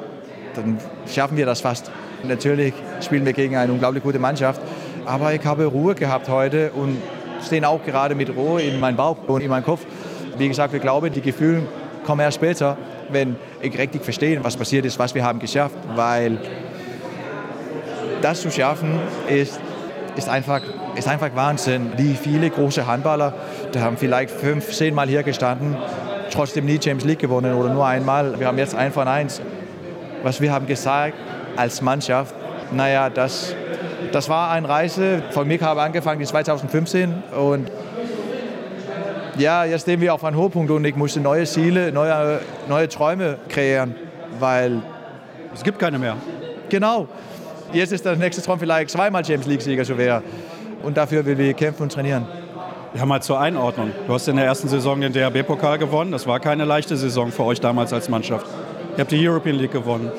Speaker 4: dann schaffen wir das fast. Natürlich spielen wir gegen eine unglaublich gute Mannschaft. Aber ich habe Ruhe gehabt heute und stehe auch gerade mit Ruhe in meinem Bauch und in meinem Kopf. Wie gesagt, wir glauben, die Gefühle kommen erst später, wenn ich richtig verstehe, was passiert ist, was wir haben geschafft. Weil das zu schaffen ist, ist, einfach, ist einfach Wahnsinn. Wie viele große Handballer, die haben vielleicht fünf, zehn Mal hier gestanden, trotzdem nie Champions League gewonnen oder nur einmal. Wir haben jetzt ein von eins. Was wir haben gesagt als Mannschaft, naja, das, das war eine Reise. Von mir habe angefangen in 2015 und ja, jetzt stehen wir auf einem Hochpunkt und ich musste neue Ziele, neue, neue Träume kreieren, weil
Speaker 3: es gibt keine mehr.
Speaker 4: Genau. Jetzt ist der nächste Traum vielleicht zweimal Champions League-Sieger zu werden. Und dafür will wir kämpfen und trainieren.
Speaker 3: Ja, mal zur Einordnung. Du hast in der ersten Saison den DRB-Pokal gewonnen. Das war keine leichte Saison für euch damals als Mannschaft. Ihr habt die European League gewonnen.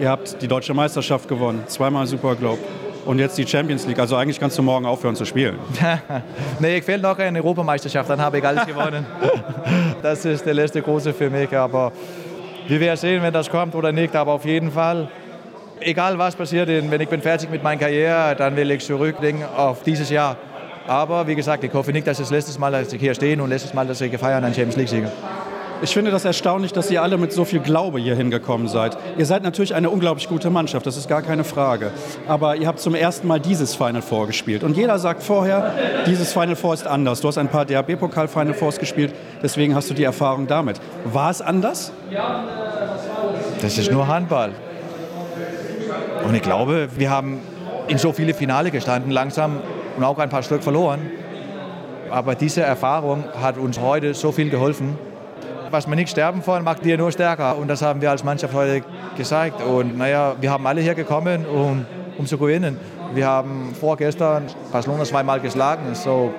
Speaker 3: Ihr habt die deutsche Meisterschaft gewonnen. Zweimal Super Globe. Und jetzt die Champions League. Also eigentlich kannst du morgen aufhören zu spielen.
Speaker 4: nee, ich fehlt noch eine Europameisterschaft. Dann habe ich alles gewonnen. das ist der letzte große für mich. Aber wir werden sehen, wenn das kommt oder nicht. Aber auf jeden Fall egal was passiert, wenn ich bin fertig mit meiner Karriere, dann will ich zurückdenken auf dieses Jahr. Aber wie gesagt, ich hoffe nicht, dass es letztes Mal, dass ich hier stehe und letztes Mal, dass ich feiern einen Champions League-Sieger.
Speaker 3: Ich finde das erstaunlich, dass ihr alle mit so viel Glaube hier hingekommen seid. Ihr seid natürlich eine unglaublich gute Mannschaft, das ist gar keine Frage. Aber ihr habt zum ersten Mal dieses Final Four gespielt. Und jeder sagt vorher, dieses Final Four ist anders. Du hast ein paar DHB-Pokal-Final Fours gespielt, deswegen hast du die Erfahrung damit. War es anders?
Speaker 4: Das ist nur Handball. Und ich glaube, wir haben in so viele Finale gestanden, langsam und auch ein paar Stück verloren. Aber diese Erfahrung hat uns heute so viel geholfen. Was man nicht sterben vor, macht dir nur stärker. Und das haben wir als Mannschaft heute gezeigt. Und naja, wir haben alle hier gekommen, um, um zu gewinnen. Wir haben vorgestern Barcelona zweimal geschlagen. So,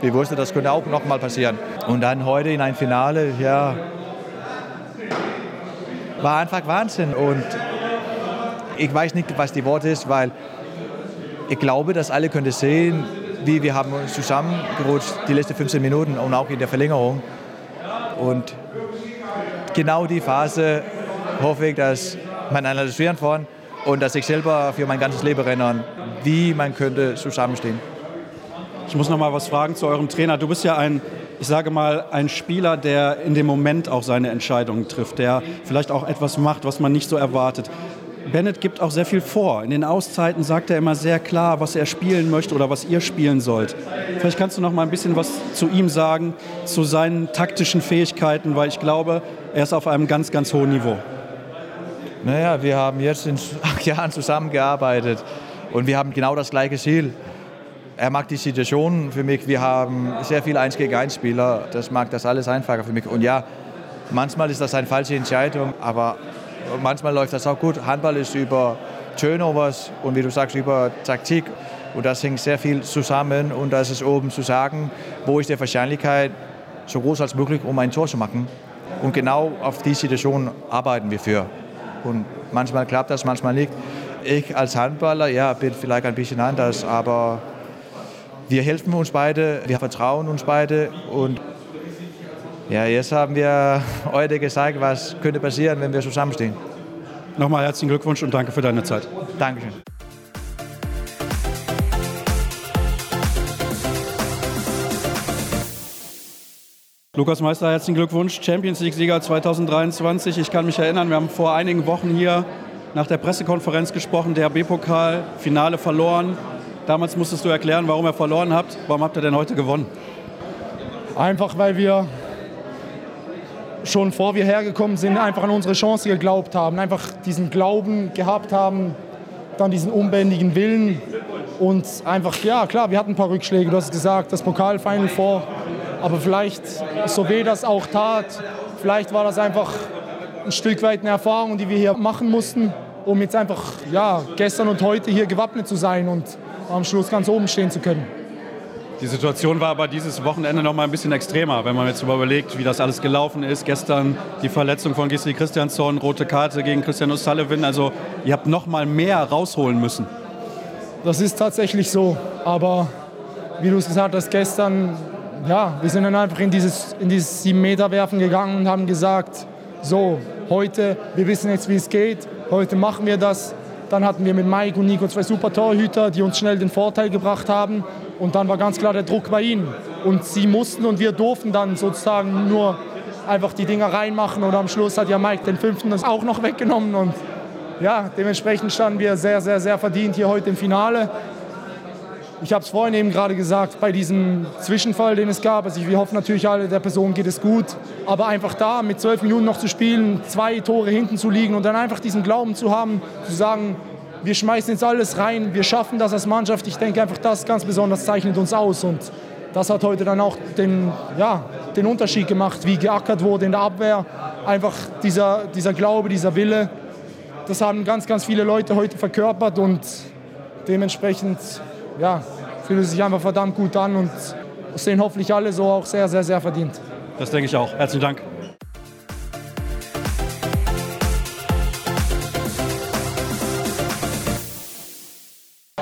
Speaker 4: wir wussten, das könnte auch noch mal passieren. Und dann heute in ein Finale, ja, war einfach Wahnsinn. Und ich weiß nicht, was die Worte ist, weil ich glaube, dass alle können sehen, wie wir haben uns zusammengerutscht die letzten 15 Minuten und auch in der Verlängerung. Und genau die Phase hoffe ich, dass man analysieren kann und dass ich selber für mein ganzes Leben erinnern, wie man könnte zusammenstehen.
Speaker 3: Ich muss noch mal was fragen zu eurem Trainer. Du bist ja ein, ich sage mal, ein Spieler, der in dem Moment auch seine Entscheidungen trifft, der vielleicht auch etwas macht, was man nicht so erwartet. Bennett gibt auch sehr viel vor. In den Auszeiten sagt er immer sehr klar, was er spielen möchte oder was ihr spielen sollt. Vielleicht kannst du noch mal ein bisschen was zu ihm sagen, zu seinen taktischen Fähigkeiten, weil ich glaube, er ist auf einem ganz, ganz hohen Niveau.
Speaker 4: Naja, wir haben jetzt in acht Jahren zusammengearbeitet und wir haben genau das gleiche Ziel. Er mag die Situation für mich. Wir haben sehr viele 1 gegen 1 Spieler. Das macht das alles einfacher für mich. Und ja, manchmal ist das eine falsche Entscheidung, aber manchmal läuft das auch gut. Handball ist über Turnovers und wie du sagst, über Taktik. Und das hängt sehr viel zusammen und das ist oben zu sagen, wo ist die Wahrscheinlichkeit so groß als möglich, um ein Tor zu machen. Und genau auf die Situation arbeiten wir für. Und manchmal klappt das, manchmal nicht. Ich als Handballer, ja, bin vielleicht ein bisschen anders, aber wir helfen uns beide, wir vertrauen uns beide und ja, jetzt haben wir heute gesagt, was könnte passieren, wenn wir zusammenstehen.
Speaker 3: Nochmal herzlichen Glückwunsch und danke für deine Zeit.
Speaker 4: Dankeschön.
Speaker 3: Lukas Meister, herzlichen Glückwunsch. Champions League-Sieger 2023. Ich kann mich erinnern, wir haben vor einigen Wochen hier nach der Pressekonferenz gesprochen, der B-Pokal, Finale verloren. Damals musstest du erklären, warum ihr verloren habt. Warum habt ihr denn heute gewonnen?
Speaker 5: Einfach weil wir schon vor wir hergekommen sind, einfach an unsere Chance geglaubt haben, einfach diesen Glauben gehabt haben, dann diesen unbändigen Willen und einfach, ja klar, wir hatten ein paar Rückschläge, du hast gesagt, das Pokal-Final vor, aber vielleicht, so weh das auch tat, vielleicht war das einfach ein Stück weit eine Erfahrung, die wir hier machen mussten, um jetzt einfach, ja, gestern und heute hier gewappnet zu sein und am Schluss ganz oben stehen zu können.
Speaker 3: Die Situation war aber dieses Wochenende noch mal ein bisschen extremer, wenn man jetzt überlegt, wie das alles gelaufen ist. Gestern die Verletzung von Gisli Christiansson, rote Karte gegen Christian O'Sullivan. Also ihr habt noch mal mehr rausholen müssen.
Speaker 5: Das ist tatsächlich so. Aber wie du es gesagt hast, gestern, ja, wir sind dann einfach in dieses, in dieses 7-Meter-Werfen gegangen und haben gesagt, so, heute, wir wissen jetzt, wie es geht, heute machen wir das. Dann hatten wir mit Mike und Nico zwei super Torhüter, die uns schnell den Vorteil gebracht haben. Und dann war ganz klar der Druck bei ihnen. Und sie mussten und wir durften dann sozusagen nur einfach die Dinger reinmachen. Und am Schluss hat ja Mike den fünften das auch noch weggenommen. Und ja, dementsprechend standen wir sehr, sehr, sehr verdient hier heute im Finale. Ich habe es vorhin eben gerade gesagt, bei diesem Zwischenfall, den es gab. Also wir hoffen natürlich alle, der Person geht es gut. Aber einfach da mit zwölf Minuten noch zu spielen, zwei Tore hinten zu liegen und dann einfach diesen Glauben zu haben, zu sagen, wir schmeißen jetzt alles rein, wir schaffen das als Mannschaft. Ich denke einfach, das ganz besonders zeichnet uns aus. Und das hat heute dann auch den, ja, den Unterschied gemacht, wie geackert wurde in der Abwehr. Einfach dieser, dieser Glaube, dieser Wille. Das haben ganz, ganz viele Leute heute verkörpert und dementsprechend ja, fühlt es sich einfach verdammt gut an und sehen hoffentlich alle so auch sehr, sehr, sehr verdient.
Speaker 3: Das denke ich auch. Herzlichen Dank.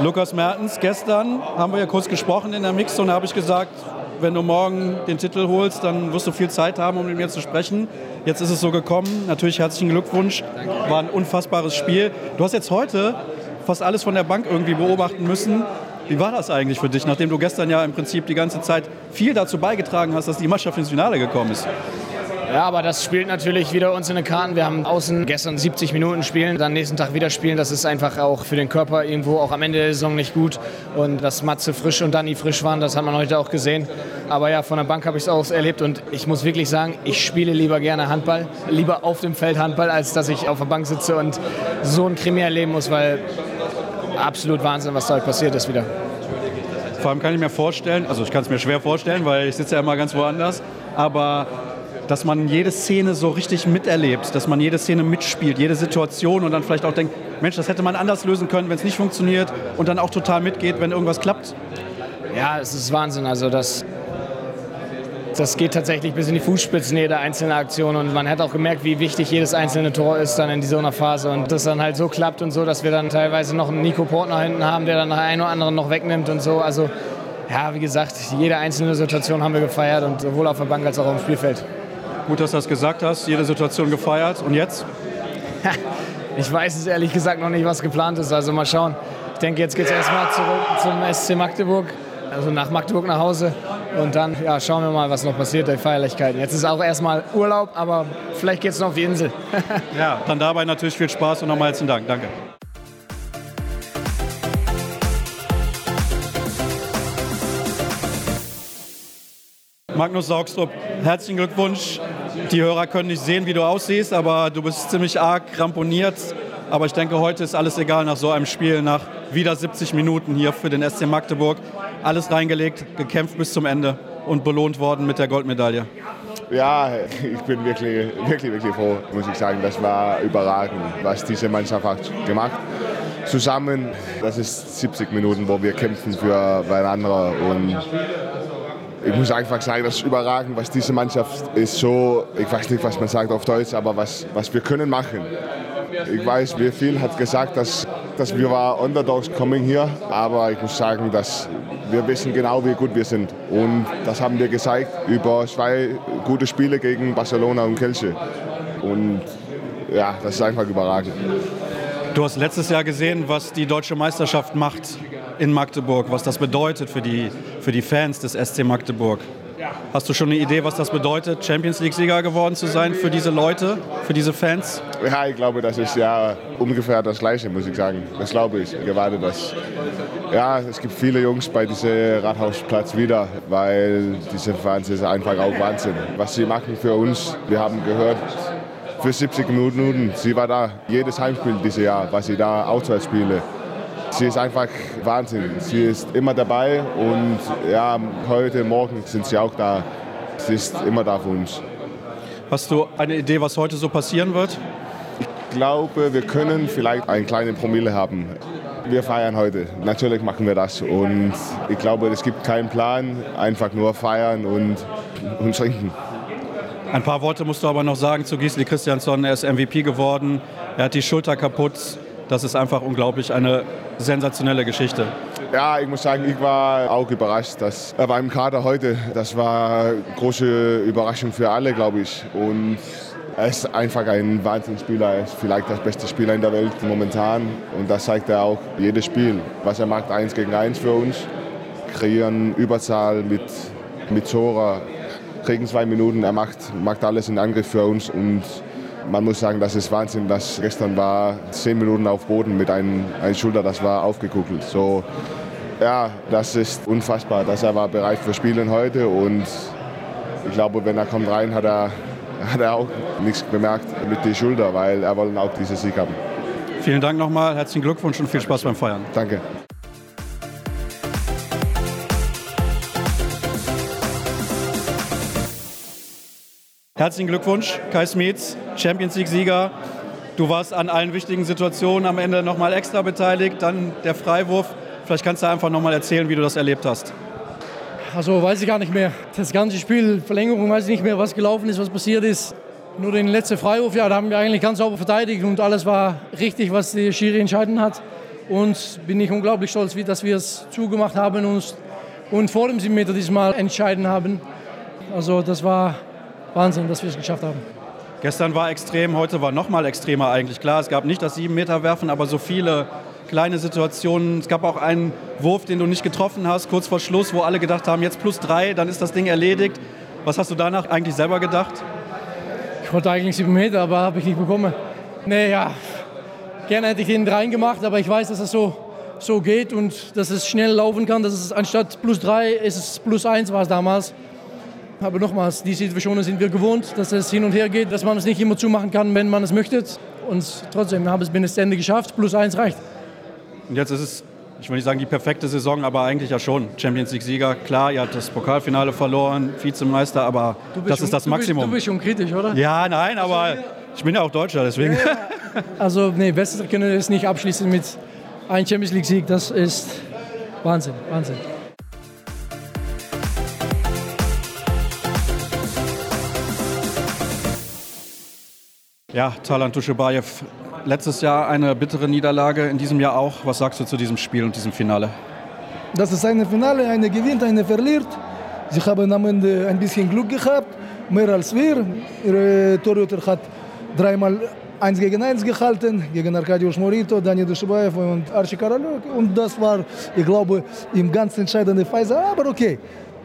Speaker 3: Lukas Mertens, gestern haben wir ja kurz gesprochen in der Mixzone, habe ich gesagt, wenn du morgen den Titel holst, dann wirst du viel Zeit haben, um mit mir zu sprechen. Jetzt ist es so gekommen. Natürlich herzlichen Glückwunsch. War ein unfassbares Spiel. Du hast jetzt heute fast alles von der Bank irgendwie beobachten müssen. Wie war das eigentlich für dich, nachdem du gestern ja im Prinzip die ganze Zeit viel dazu beigetragen hast, dass die Mannschaft ins Finale gekommen ist?
Speaker 6: Ja, aber das spielt natürlich wieder uns in den Karten. Wir haben außen gestern 70 Minuten spielen, dann nächsten Tag wieder spielen. Das ist einfach auch für den Körper irgendwo auch am Ende der Saison nicht gut. Und dass Matze frisch und Danny frisch waren, das hat man heute auch gesehen. Aber ja, von der Bank habe ich es auch erlebt und ich muss wirklich sagen, ich spiele lieber gerne Handball, lieber auf dem Feld Handball, als dass ich auf der Bank sitze und so ein Krimi erleben muss, weil absolut Wahnsinn, was da heute passiert ist wieder.
Speaker 3: Vor allem kann ich mir vorstellen, also ich kann es mir schwer vorstellen, weil ich sitze ja immer ganz woanders, aber dass man jede Szene so richtig miterlebt, dass man jede Szene mitspielt, jede Situation und dann vielleicht auch denkt, Mensch, das hätte man anders lösen können, wenn es nicht funktioniert und dann auch total mitgeht, wenn irgendwas klappt.
Speaker 6: Ja, es ist Wahnsinn. Also das, das geht tatsächlich bis in die Fußspitzen jeder einzelne Aktion und man hat auch gemerkt, wie wichtig jedes einzelne Tor ist dann in so einer Phase und das dann halt so klappt und so, dass wir dann teilweise noch einen Nico Portner hinten haben, der dann noch einen oder anderen noch wegnimmt und so. Also ja, wie gesagt, jede einzelne Situation haben wir gefeiert und sowohl auf der Bank als auch auf dem Spielfeld.
Speaker 3: Gut, dass du das gesagt hast. Jede Situation gefeiert. Und jetzt?
Speaker 6: ich weiß es ehrlich gesagt noch nicht, was geplant ist. Also mal schauen. Ich denke, jetzt geht es erstmal zurück zum SC Magdeburg. Also nach Magdeburg nach Hause. Und dann ja, schauen wir mal, was noch passiert, die Feierlichkeiten. Jetzt ist auch erstmal Urlaub, aber vielleicht geht es noch auf die Insel.
Speaker 3: ja, dann dabei natürlich viel Spaß und nochmal herzlichen Dank. Danke. Magnus Saugstrup, herzlichen Glückwunsch. Die Hörer können nicht sehen, wie du aussiehst, aber du bist ziemlich arg ramponiert. Aber ich denke, heute ist alles egal nach so einem Spiel, nach wieder 70 Minuten hier für den SC Magdeburg. Alles reingelegt, gekämpft bis zum Ende und belohnt worden mit der Goldmedaille.
Speaker 7: Ja, ich bin wirklich, wirklich, wirklich froh, muss ich sagen. Das war überragend, was diese Mannschaft hat gemacht. Zusammen, das ist 70 Minuten, wo wir kämpfen für einander und ich muss einfach sagen, das ist überragend, was diese Mannschaft ist so, ich weiß nicht, was man sagt auf Deutsch, aber was, was wir können machen. Ich weiß, wie viel hat gesagt, dass, dass wir war Underdogs kommen hier, aber ich muss sagen, dass wir wissen genau, wie gut wir sind. Und das haben wir gezeigt über zwei gute Spiele gegen Barcelona und Kelce. Und ja, das ist einfach überragend.
Speaker 3: Du hast letztes Jahr gesehen, was die deutsche Meisterschaft macht in Magdeburg, was das bedeutet für die, für die Fans des SC Magdeburg. Hast du schon eine Idee, was das bedeutet, Champions League-Sieger geworden zu sein für diese Leute, für diese Fans?
Speaker 7: Ja, ich glaube, das ist ja ungefähr das Gleiche, muss ich sagen. Das glaube ich. Gerade das. Ja, es gibt viele Jungs bei diesem Rathausplatz wieder, weil diese Fans ist einfach auch Wahnsinn. Was sie machen für uns, wir haben gehört, für 70 Minuten, sie war da, jedes Heimspiel dieses Jahr, was sie da auswärts spiele sie ist einfach Wahnsinn. Sie ist immer dabei und ja, heute Morgen sind sie auch da. Sie ist immer da für uns.
Speaker 3: Hast du eine Idee, was heute so passieren wird?
Speaker 7: Ich glaube, wir können vielleicht einen kleinen Promille haben. Wir feiern heute. Natürlich machen wir das. Und ich glaube, es gibt keinen Plan. Einfach nur feiern und, und trinken.
Speaker 3: Ein paar Worte musst du aber noch sagen zu Gisli Christiansson. Er ist MVP geworden. Er hat die Schulter kaputt. Das ist einfach unglaublich eine sensationelle Geschichte.
Speaker 7: Ja, ich muss sagen, ich war auch überrascht, dass er war im Kader heute. Das war eine große Überraschung für alle, glaube ich. Und er ist einfach ein Wahnsinnsspieler. Er ist vielleicht der beste Spieler in der Welt momentan. Und das zeigt er auch jedes Spiel. Was er macht, eins gegen eins für uns. Kreieren Überzahl mit, mit Zora. Kriegen zwei Minuten. Er macht, macht alles in Angriff für uns. Und man muss sagen, das ist Wahnsinn. Das gestern war zehn Minuten auf Boden mit einem, einem Schulter, das war aufgekuckelt. So, ja, das ist unfassbar, dass er war bereit für Spielen heute und ich glaube, wenn er kommt rein, hat er, hat er auch nichts bemerkt mit der Schulter, weil er wollte auch diesen Sieg haben.
Speaker 3: Vielen Dank nochmal, herzlichen Glückwunsch und viel Spaß beim Feiern.
Speaker 7: Danke.
Speaker 3: Herzlichen Glückwunsch, Kai Smets, Champions League-Sieger. Du warst an allen wichtigen Situationen am Ende nochmal extra beteiligt. Dann der Freiwurf. Vielleicht kannst du einfach nochmal erzählen, wie du das erlebt hast.
Speaker 8: Also weiß ich gar nicht mehr. Das ganze Spiel, Verlängerung, weiß ich nicht mehr, was gelaufen ist, was passiert ist. Nur den letzten Freiwurf, ja, da haben wir eigentlich ganz sauber verteidigt und alles war richtig, was die Schiri entscheiden hat. Und bin ich unglaublich stolz, dass wir es zugemacht haben und, und vor dem 7 Meter diesmal entscheiden haben. Also das war Wahnsinn, dass wir es geschafft haben.
Speaker 3: Gestern war extrem, heute war noch mal extremer eigentlich. Klar, es gab nicht das 7 Meter werfen, aber so viele kleine Situationen. Es gab auch einen Wurf, den du nicht getroffen hast, kurz vor Schluss, wo alle gedacht haben, jetzt plus drei, dann ist das Ding erledigt. Was hast du danach eigentlich selber gedacht?
Speaker 8: Ich wollte eigentlich 7 Meter, aber habe ich nicht bekommen. Nee, ja, gerne hätte ich den rein gemacht, aber ich weiß, dass es so, so geht und dass es schnell laufen kann. Dass es anstatt plus drei ist es plus eins war es damals. Aber nochmals, die Situationen sind wir gewohnt, dass es hin und her geht, dass man es nicht immer zumachen kann, wenn man es möchte. Und trotzdem haben wir es bis Ende geschafft. Plus eins reicht.
Speaker 3: Und jetzt ist es, ich will nicht sagen die perfekte Saison, aber eigentlich ja schon. Champions League-Sieger, klar, ihr habt das Pokalfinale verloren, Vizemeister, aber das ist das Maximum.
Speaker 8: Du bist, du bist, schon kritisch, oder?
Speaker 3: Ja, nein, aber ich bin ja auch Deutscher, deswegen. Ja.
Speaker 8: Also, nee, besser können wir es nicht abschließen mit einem Champions League-Sieg. Das ist Wahnsinn, Wahnsinn.
Speaker 3: Ja, Talan Tuschebayev, letztes Jahr eine bittere Niederlage, in diesem Jahr auch. Was sagst du zu diesem Spiel und diesem Finale?
Speaker 9: Das ist ein Finale, eine gewinnt, eine verliert. Sie haben am Ende ein bisschen Glück gehabt, mehr als wir. Ihre Torhüter hat dreimal 1 gegen 1 gehalten, gegen Arkadiusz Morito, Dani Dushibayev und Archie Karoluk. Und das war, ich glaube, im ganz entscheidende Phase. Aber okay,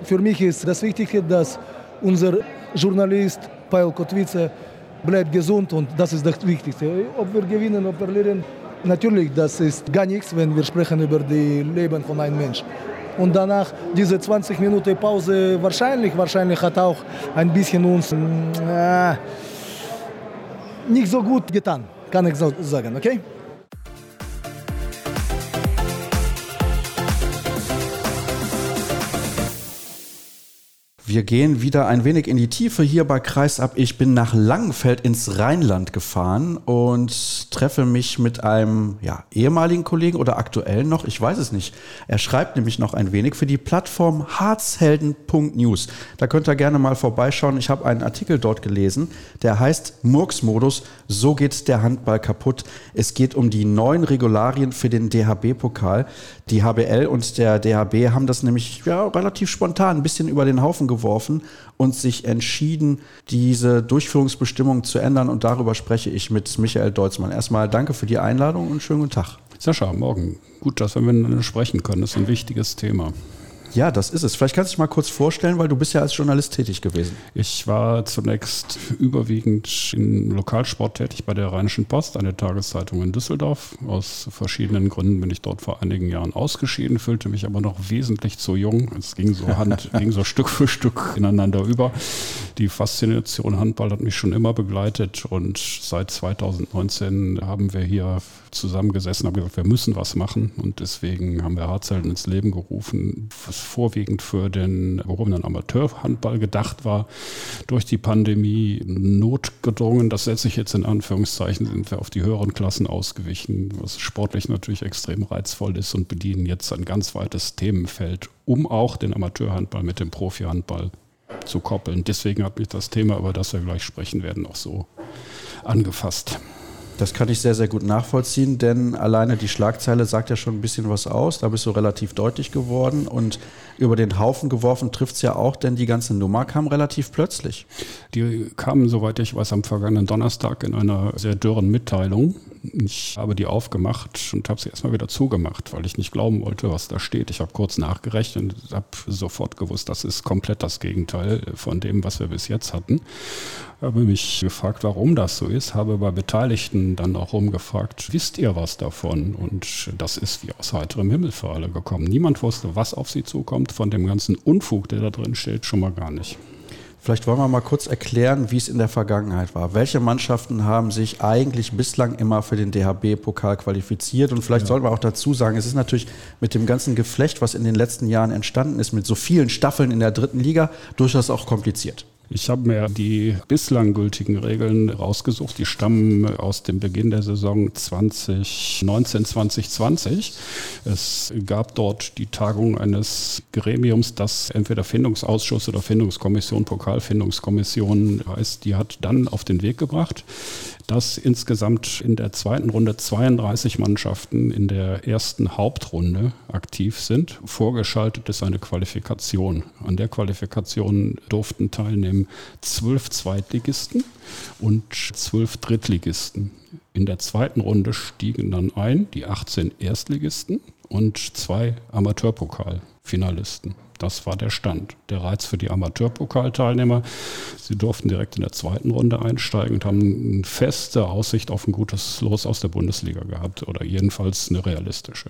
Speaker 9: für mich ist das Wichtige, dass unser Journalist Paul Kotwice bleibt gesund und das ist das Wichtigste. Ob wir gewinnen, ob wir verlieren, natürlich, das ist gar nichts, wenn wir sprechen über das Leben von einem Menschen. Und danach diese 20 Minuten Pause wahrscheinlich, wahrscheinlich hat auch ein bisschen uns äh, nicht so gut getan, kann ich so sagen, okay?
Speaker 1: Wir gehen wieder ein wenig in die Tiefe hier bei Kreisab. Ich bin nach Langenfeld ins Rheinland gefahren und treffe mich mit einem ja, ehemaligen Kollegen oder aktuellen noch, ich weiß es nicht. Er schreibt nämlich noch ein wenig für die Plattform harzhelden.news. Da könnt ihr gerne mal vorbeischauen. Ich habe einen Artikel dort gelesen, der heißt Murksmodus, so geht der Handball kaputt. Es geht um die neuen Regularien für den DHB-Pokal. Die HBL und der DHB haben das nämlich ja, relativ spontan ein bisschen über den Haufen geworfen und sich entschieden, diese Durchführungsbestimmung zu ändern. Und darüber spreche ich mit Michael Deutzmann. Erstmal danke für die Einladung und schönen guten Tag.
Speaker 10: Sascha, morgen. Gut, dass wir miteinander sprechen können. Das ist ein wichtiges Thema.
Speaker 1: Ja, das ist es. Vielleicht kannst du dich mal kurz vorstellen, weil du bist ja als Journalist tätig gewesen.
Speaker 10: Ich war zunächst überwiegend im Lokalsport tätig bei der Rheinischen Post, eine Tageszeitung in Düsseldorf. Aus verschiedenen Gründen bin ich dort vor einigen Jahren ausgeschieden, fühlte mich aber noch wesentlich zu jung. Es ging so Hand, ging so Stück für Stück ineinander über. Die Faszination Handball hat mich schon immer begleitet und seit 2019 haben wir hier zusammengesessen, haben gesagt, wir müssen was machen und deswegen haben wir Harzelden ins Leben gerufen, was vorwiegend für den gehobenen Amateurhandball gedacht war. Durch die Pandemie notgedrungen, das setze ich jetzt in Anführungszeichen, sind wir auf die höheren Klassen ausgewichen, was sportlich natürlich extrem reizvoll ist und bedienen jetzt ein ganz weites Themenfeld, um auch den Amateurhandball mit dem Profihandball zu koppeln. Deswegen hat mich das Thema, über das wir gleich sprechen werden, auch so angefasst.
Speaker 1: Das kann ich sehr, sehr gut nachvollziehen, denn alleine die Schlagzeile sagt ja schon ein bisschen was aus. Da bist du relativ deutlich geworden und über den Haufen geworfen trifft es ja auch, denn die ganze Nummer kam relativ plötzlich.
Speaker 10: Die kamen, soweit ich weiß, am vergangenen Donnerstag in einer sehr dürren Mitteilung. Ich habe die aufgemacht und habe sie erstmal wieder zugemacht, weil ich nicht glauben wollte, was da steht. Ich habe kurz nachgerechnet und habe sofort gewusst, das ist komplett das Gegenteil von dem, was wir bis jetzt hatten. Habe mich gefragt, warum das so ist, habe bei Beteiligten dann auch rumgefragt, wisst ihr was davon? Und das ist wie aus heiterem Himmel für alle gekommen. Niemand wusste, was auf sie zukommt, von dem ganzen Unfug, der da drin steht, schon mal gar nicht.
Speaker 1: Vielleicht wollen wir mal kurz erklären, wie es in der Vergangenheit war. Welche Mannschaften haben sich eigentlich bislang immer für den DHB-Pokal qualifiziert? Und vielleicht ja. sollten wir auch dazu sagen, es ist natürlich mit dem ganzen Geflecht, was in den letzten Jahren entstanden ist, mit so vielen Staffeln in der dritten Liga, durchaus auch kompliziert.
Speaker 10: Ich habe mir die bislang gültigen Regeln rausgesucht. Die stammen aus dem Beginn der Saison 2019, 2020. Es gab dort die Tagung eines Gremiums, das entweder Findungsausschuss oder Findungskommission, Pokalfindungskommission heißt. Die hat dann auf den Weg gebracht, dass insgesamt in der zweiten Runde 32 Mannschaften in der ersten Hauptrunde aktiv sind. Vorgeschaltet ist eine Qualifikation. An der Qualifikation durften teilnehmen zwölf Zweitligisten und zwölf Drittligisten. In der zweiten Runde stiegen dann ein die 18 Erstligisten und zwei Amateurpokalfinalisten. Das war der Stand. Der Reiz für die Amateurpokalteilnehmer. Sie durften direkt in der zweiten Runde einsteigen und haben eine feste Aussicht auf ein gutes Los aus der Bundesliga gehabt oder jedenfalls eine realistische.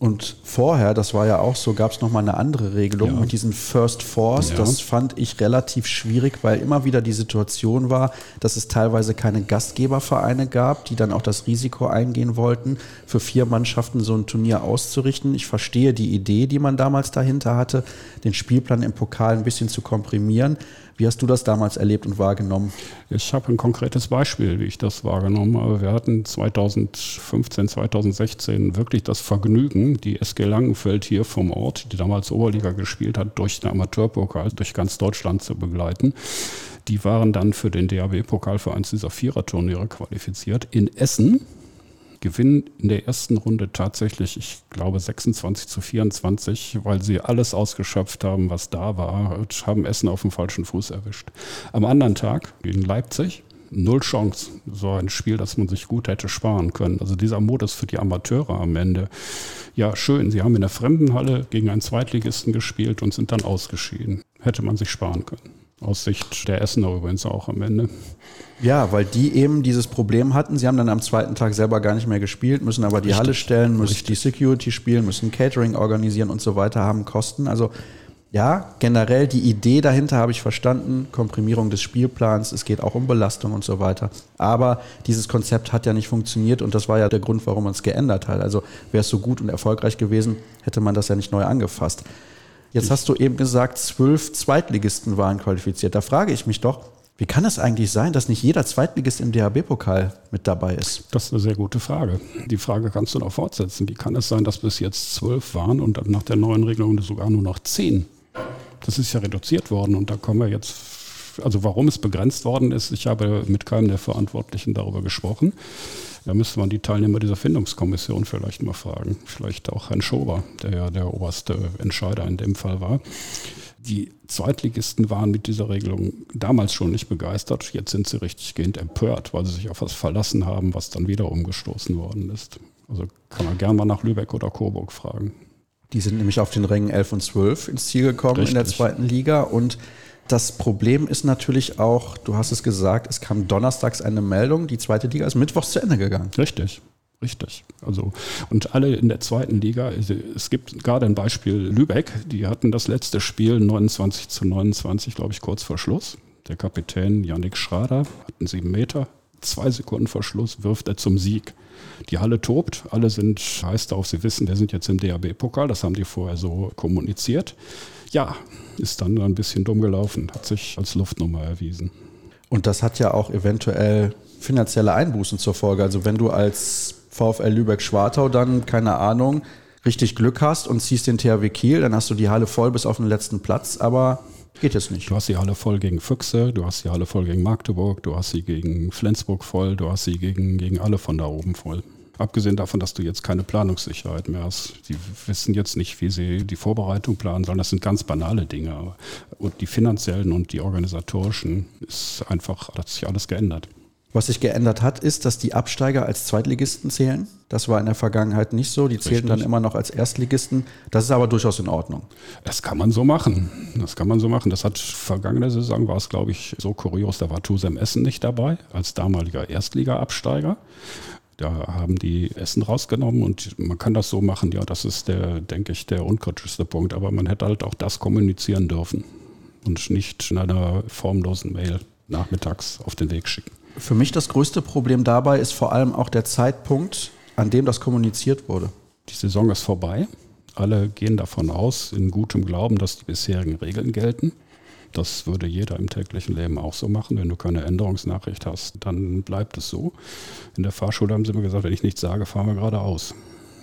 Speaker 1: Und vorher, das war ja auch so, gab es nochmal eine andere Regelung ja. mit diesen First Fours. Ja. Das fand ich relativ schwierig, weil immer wieder die Situation war, dass es teilweise keine Gastgebervereine gab, die dann auch das Risiko eingehen wollten, für vier Mannschaften so ein Turnier auszurichten. Ich verstehe die Idee, die man damals dahinter hatte, den Spielplan im Pokal ein bisschen zu komprimieren. Wie hast du das damals erlebt und wahrgenommen?
Speaker 10: Ich habe ein konkretes Beispiel, wie ich das wahrgenommen habe. Wir hatten 2015, 2016 wirklich das Vergnügen, die SG Langenfeld hier vom Ort, die damals Oberliga gespielt hat, durch den Amateurpokal durch ganz Deutschland zu begleiten. Die waren dann für den DAB-Pokal für eins dieser Viererturniere qualifiziert in Essen gewinnen in der ersten Runde tatsächlich, ich glaube, 26 zu 24, weil sie alles ausgeschöpft haben, was da war und haben Essen auf dem falschen Fuß erwischt. Am anderen Tag gegen Leipzig null Chance. So ein Spiel, das man sich gut hätte sparen können. Also dieser Modus für die Amateure am Ende. Ja, schön. Sie haben in der Fremdenhalle gegen einen Zweitligisten gespielt und sind dann ausgeschieden. Hätte man sich sparen können. Aus Sicht der Essener übrigens auch am Ende.
Speaker 1: Ja, weil die eben dieses Problem hatten. Sie haben dann am zweiten Tag selber gar nicht mehr gespielt, müssen aber die Richtig. Halle stellen, müssen Richtig. die Security spielen, müssen Catering organisieren und so weiter, haben Kosten. Also ja, generell die Idee dahinter habe ich verstanden, Komprimierung des Spielplans, es geht auch um Belastung und so weiter. Aber dieses Konzept hat ja nicht funktioniert und das war ja der Grund, warum man es geändert hat. Also wäre es so gut und erfolgreich gewesen, hätte man das ja nicht neu angefasst. Jetzt hast du eben gesagt, zwölf Zweitligisten waren qualifiziert. Da frage ich mich doch, wie kann es eigentlich sein, dass nicht jeder Zweitligist im DHB-Pokal mit dabei ist?
Speaker 10: Das ist eine sehr gute Frage. Die Frage kannst du noch fortsetzen. Wie kann es sein, dass bis jetzt zwölf waren und nach der neuen Regelung sogar nur noch zehn? Das ist ja reduziert worden und da kommen wir jetzt also warum es begrenzt worden ist, ich habe mit keinem der Verantwortlichen darüber gesprochen. Da müsste man die Teilnehmer dieser Findungskommission vielleicht mal fragen. Vielleicht auch Herrn Schober, der ja der oberste Entscheider in dem Fall war. Die Zweitligisten waren mit dieser Regelung damals schon nicht begeistert. Jetzt sind sie richtig gehend empört, weil sie sich auf was verlassen haben, was dann wieder umgestoßen worden ist. Also kann man gerne mal nach Lübeck oder Coburg fragen.
Speaker 1: Die sind nämlich auf den Rängen 11 und 12 ins Ziel gekommen richtig. in der zweiten Liga und das Problem ist natürlich auch, du hast es gesagt, es kam donnerstags eine Meldung, die zweite Liga ist mittwochs zu Ende gegangen.
Speaker 10: Richtig. Richtig. Also, und alle in der zweiten Liga, also, es gibt gerade ein Beispiel Lübeck, die hatten das letzte Spiel 29 zu 29, glaube ich, kurz vor Schluss. Der Kapitän Yannick Schrader hat einen 7 Meter zwei Sekunden vor Schluss wirft er zum Sieg. Die Halle tobt, alle sind heiß darauf, sie wissen, wir sind jetzt im DAB-Pokal, das haben die vorher so kommuniziert. Ja, ist dann ein bisschen dumm gelaufen, hat sich als Luftnummer erwiesen.
Speaker 1: Und das hat ja auch eventuell finanzielle Einbußen zur Folge. Also wenn du als VfL Lübeck-Schwartau dann, keine Ahnung, richtig Glück hast und ziehst den THW Kiel, dann hast du die Halle voll bis auf den letzten Platz, aber geht es nicht.
Speaker 10: Du hast die Halle voll gegen Füchse, du hast die Halle voll gegen Magdeburg, du hast sie gegen Flensburg voll, du hast sie gegen, gegen alle von da oben voll. Abgesehen davon, dass du jetzt keine Planungssicherheit mehr hast. Sie wissen jetzt nicht, wie sie die Vorbereitung planen sollen. Das sind ganz banale Dinge. Und die finanziellen und die organisatorischen ist einfach, hat sich alles geändert.
Speaker 1: Was sich geändert hat, ist, dass die Absteiger als Zweitligisten zählen. Das war in der Vergangenheit nicht so. Die zählten Richtig. dann immer noch als Erstligisten. Das ist aber durchaus in Ordnung.
Speaker 10: Das kann man so machen. Das kann man so machen. Das hat vergangene Saison war es, glaube ich, so kurios. Da war Tusem Essen nicht dabei als damaliger Erstliga-Absteiger. Da haben die Essen rausgenommen und man kann das so machen. Ja, das ist der, denke ich, der unkritischste Punkt. Aber man hätte halt auch das kommunizieren dürfen und nicht in einer formlosen Mail nachmittags auf den Weg schicken.
Speaker 1: Für mich das größte Problem dabei ist vor allem auch der Zeitpunkt, an dem das kommuniziert wurde.
Speaker 10: Die Saison ist vorbei. Alle gehen davon aus, in gutem Glauben, dass die bisherigen Regeln gelten. Das würde jeder im täglichen Leben auch so machen. Wenn du keine Änderungsnachricht hast, dann bleibt es so. In der Fahrschule haben sie immer gesagt, wenn ich nichts sage, fahren wir geradeaus.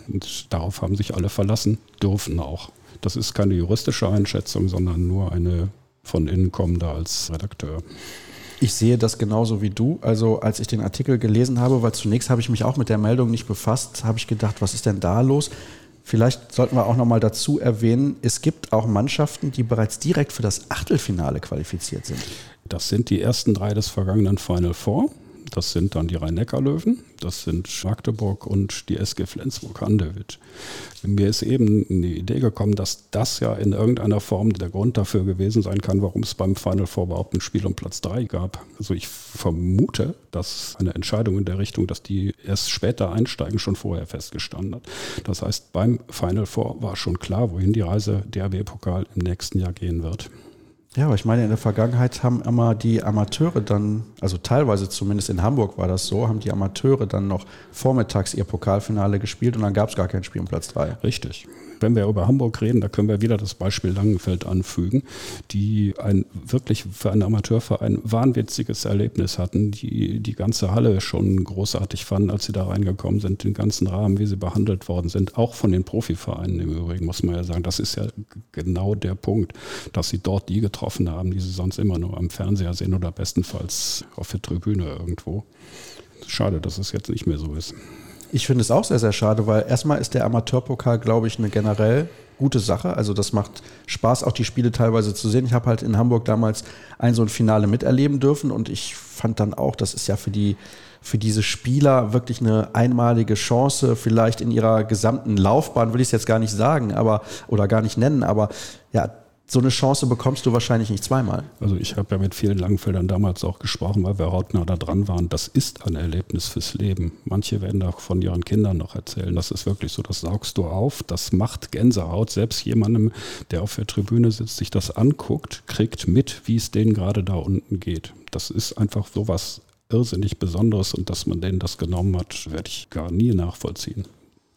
Speaker 10: Und darauf haben sich alle verlassen, dürfen auch. Das ist keine juristische Einschätzung, sondern nur eine von innen kommende als Redakteur.
Speaker 1: Ich sehe das genauso wie du. Also als ich den Artikel gelesen habe, weil zunächst habe ich mich auch mit der Meldung nicht befasst, habe ich gedacht, was ist denn da los? Vielleicht sollten wir auch noch mal dazu erwähnen, es gibt auch Mannschaften, die bereits direkt für das Achtelfinale qualifiziert sind.
Speaker 10: Das sind die ersten drei des vergangenen Final Four. Das sind dann die Rhein-Neckar-Löwen, das sind Magdeburg und die SG Flensburg-Handewitt. Mir ist eben die Idee gekommen, dass das ja in irgendeiner Form der Grund dafür gewesen sein kann, warum es beim Final Four überhaupt ein Spiel um Platz 3 gab. Also ich vermute, dass eine Entscheidung in der Richtung, dass die erst später einsteigen, schon vorher festgestanden hat. Das heißt, beim Final Four war schon klar, wohin die Reise DRB-Pokal im nächsten Jahr gehen wird.
Speaker 1: Ja, aber ich meine, in der Vergangenheit haben immer die Amateure dann, also teilweise zumindest in Hamburg war das so, haben die Amateure dann noch vormittags ihr Pokalfinale gespielt und dann gab es gar kein Spiel um Platz 3.
Speaker 10: Richtig wenn wir über Hamburg reden, da können wir wieder das Beispiel Langenfeld anfügen, die ein wirklich für einen Amateurverein wahnwitziges Erlebnis hatten, die die ganze Halle schon großartig fanden, als sie da reingekommen sind, den ganzen Rahmen, wie sie behandelt worden sind, auch von den Profivereinen im Übrigen, muss man ja sagen. Das ist ja genau der Punkt, dass sie dort die getroffen haben, die sie sonst immer nur am Fernseher sehen oder bestenfalls auf der Tribüne irgendwo. Schade, dass es jetzt nicht mehr so ist.
Speaker 1: Ich finde es auch sehr, sehr schade, weil erstmal ist der Amateurpokal, glaube ich, eine generell gute Sache. Also das macht Spaß, auch die Spiele teilweise zu sehen. Ich habe halt in Hamburg damals ein so ein Finale miterleben dürfen und ich fand dann auch, das ist ja für die für diese Spieler wirklich eine einmalige Chance, vielleicht in ihrer gesamten Laufbahn, will ich es jetzt gar nicht sagen, aber oder gar nicht nennen, aber ja, so eine Chance bekommst du wahrscheinlich nicht zweimal.
Speaker 10: Also ich habe ja mit vielen Langfeldern damals auch gesprochen, weil wir hautnah da dran waren. Das ist ein Erlebnis fürs Leben. Manche werden auch von ihren Kindern noch erzählen. Das ist wirklich so, das saugst du auf, das macht Gänsehaut. Selbst jemandem, der auf der Tribüne sitzt, sich das anguckt, kriegt mit, wie es denen gerade da unten geht. Das ist einfach so was irrsinnig Besonderes und dass man denen das genommen hat, werde ich gar nie nachvollziehen.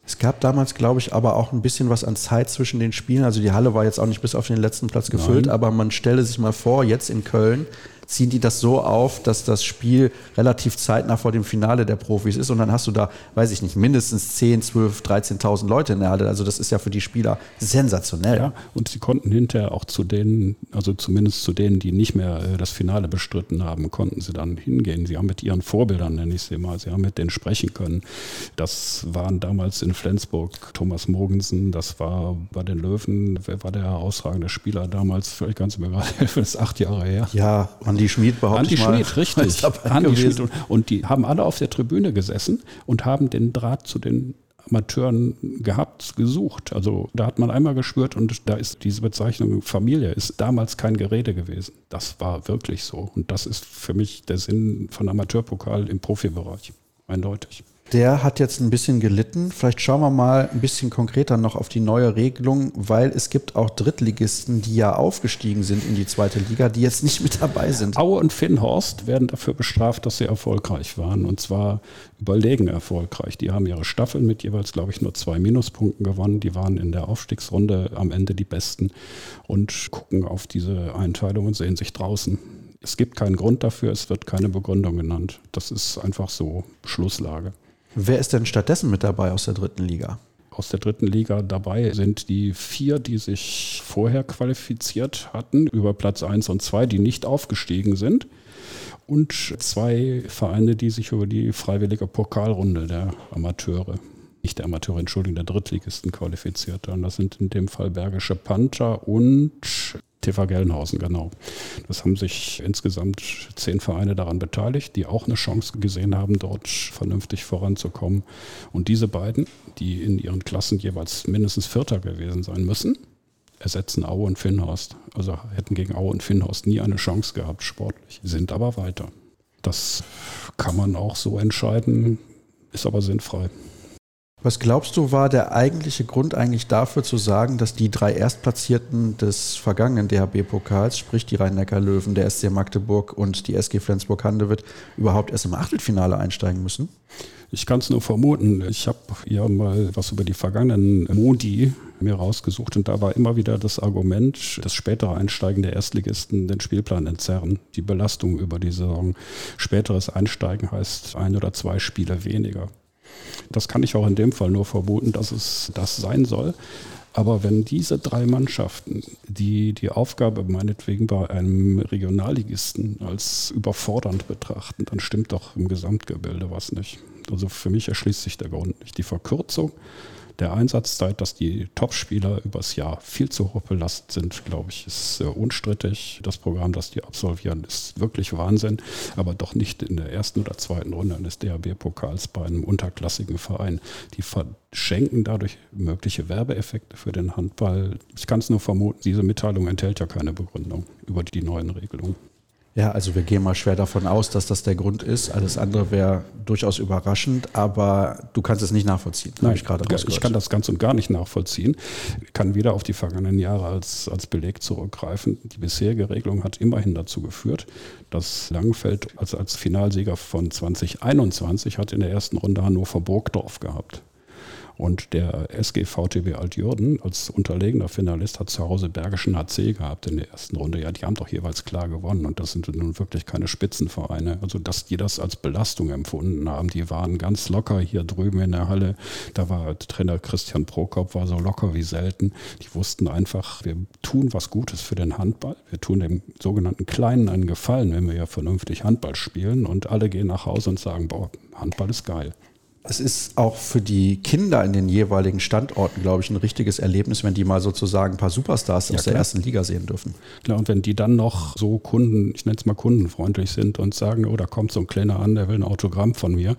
Speaker 1: Es gab damals, glaube ich, aber auch ein bisschen was an Zeit zwischen den Spielen. Also die Halle war jetzt auch nicht bis auf den letzten Platz gefüllt, Nein. aber man stelle sich mal vor, jetzt in Köln, ziehen die das so auf, dass das Spiel relativ zeitnah vor dem Finale der Profis ist und dann hast du da, weiß ich nicht, mindestens 10, 12, 13.000 Leute in der Halle. Also das ist ja für die Spieler sensationell. Ja,
Speaker 10: und sie konnten hinterher auch zu denen, also zumindest zu denen, die nicht mehr äh, das Finale bestritten haben, konnten sie dann hingehen. Sie haben mit ihren Vorbildern, nenne ich sie mal, sie haben mit denen sprechen können. Das waren damals in Flensburg Thomas Mogensen, das war bei den Löwen, wer war der herausragende Spieler damals? Vielleicht kannst du mir gerade helfen, das ist acht Jahre her.
Speaker 1: Ja, und Andi Schmid behauptet
Speaker 10: Andi Schmid, richtig. Andi Schmid. Und, und die haben alle auf der Tribüne gesessen und haben den Draht zu den Amateuren gehabt, gesucht. Also da hat man einmal gespürt und da ist diese Bezeichnung Familie ist damals kein Gerede gewesen. Das war wirklich so. Und das ist für mich der Sinn von Amateurpokal im Profibereich. Eindeutig.
Speaker 1: Der hat jetzt ein bisschen gelitten. Vielleicht schauen wir mal ein bisschen konkreter noch auf die neue Regelung, weil es gibt auch Drittligisten, die ja aufgestiegen sind in die zweite Liga, die jetzt nicht mit dabei sind.
Speaker 10: Aue und Finnhorst werden dafür bestraft, dass sie erfolgreich waren. Und zwar überlegen erfolgreich. Die haben ihre Staffeln mit jeweils, glaube ich, nur zwei Minuspunkten gewonnen. Die waren in der Aufstiegsrunde am Ende die Besten und gucken auf diese Einteilung und sehen sich draußen. Es gibt keinen Grund dafür, es wird keine Begründung genannt. Das ist einfach so Schlusslage.
Speaker 1: Wer ist denn stattdessen mit dabei aus der dritten Liga?
Speaker 10: Aus der dritten Liga dabei sind die vier, die sich vorher qualifiziert hatten, über Platz 1 und 2, die nicht aufgestiegen sind. Und zwei Vereine, die sich über die freiwillige Pokalrunde der Amateure, nicht der Amateure, Entschuldigung, der Drittligisten qualifiziert haben. Das sind in dem Fall Bergische Panther und TV Gelnhausen, genau. Das haben sich insgesamt zehn Vereine daran beteiligt, die auch eine Chance gesehen haben, dort vernünftig voranzukommen. Und diese beiden, die in ihren Klassen jeweils mindestens Vierter gewesen sein müssen, ersetzen Aue und Finnhorst. Also hätten gegen Aue und Finnhorst nie eine Chance gehabt, sportlich, sind aber weiter. Das kann man auch so entscheiden, ist aber sinnfrei.
Speaker 1: Was glaubst du, war der eigentliche Grund eigentlich dafür zu sagen, dass die drei Erstplatzierten des vergangenen DHB-Pokals, sprich die Rhein-Neckar-Löwen, der SC Magdeburg und die SG Flensburg-Handewitt, überhaupt erst im Achtelfinale einsteigen müssen?
Speaker 10: Ich kann es nur vermuten. Ich habe ja mal was über die vergangenen Modi mir rausgesucht und da war immer wieder das Argument, das spätere Einsteigen der Erstligisten den Spielplan entzerren, die Belastung über die Saison. Späteres Einsteigen heißt ein oder zwei Spiele weniger. Das kann ich auch in dem Fall nur vermuten, dass es das sein soll. Aber wenn diese drei Mannschaften, die die Aufgabe meinetwegen bei einem Regionalligisten als überfordernd betrachten, dann stimmt doch im Gesamtgebilde was nicht. Also für mich erschließt sich der Grund nicht. Die Verkürzung der Einsatzzeit, dass die Topspieler übers Jahr viel zu hoch belastet sind, glaube ich, ist äh, unstrittig. Das Programm, das die absolvieren, ist wirklich Wahnsinn, aber doch nicht in der ersten oder zweiten Runde eines DHB-Pokals bei einem unterklassigen Verein. Die verschenken dadurch mögliche Werbeeffekte für den Handball. Ich kann es nur vermuten, diese Mitteilung enthält ja keine Begründung über die neuen Regelungen.
Speaker 1: Ja, also wir gehen mal schwer davon aus, dass das der Grund ist. Alles andere wäre durchaus überraschend, aber du kannst es nicht nachvollziehen.
Speaker 10: Nein, ich, gerade ich kann das ganz und gar nicht nachvollziehen. Ich kann wieder auf die vergangenen Jahre als, als Beleg zurückgreifen. Die bisherige Regelung hat immerhin dazu geführt, dass Langenfeld als, als Finalsieger von 2021 hat in der ersten Runde Hannover Burgdorf gehabt. Und der SG VTB Altjürden als unterlegener Finalist hat zu Hause Bergischen HC gehabt in der ersten Runde. Ja, die haben doch jeweils klar gewonnen und das sind nun wirklich keine Spitzenvereine. Also, dass die das als Belastung empfunden haben, die waren ganz locker hier drüben in der Halle. Da war Trainer Christian Prokop, war so locker wie selten. Die wussten einfach, wir tun was Gutes für den Handball. Wir tun dem sogenannten Kleinen einen Gefallen, wenn wir ja vernünftig Handball spielen und alle gehen nach Hause und sagen, boah, Handball ist geil
Speaker 1: es ist auch für die Kinder in den jeweiligen Standorten, glaube ich, ein richtiges Erlebnis, wenn die mal sozusagen ein paar Superstars ja, aus der ersten Liga sehen dürfen.
Speaker 10: Klar, und wenn die dann noch so Kunden, ich nenne es mal kundenfreundlich sind und sagen, oh, da kommt so ein Kleiner an, der will ein Autogramm von mir,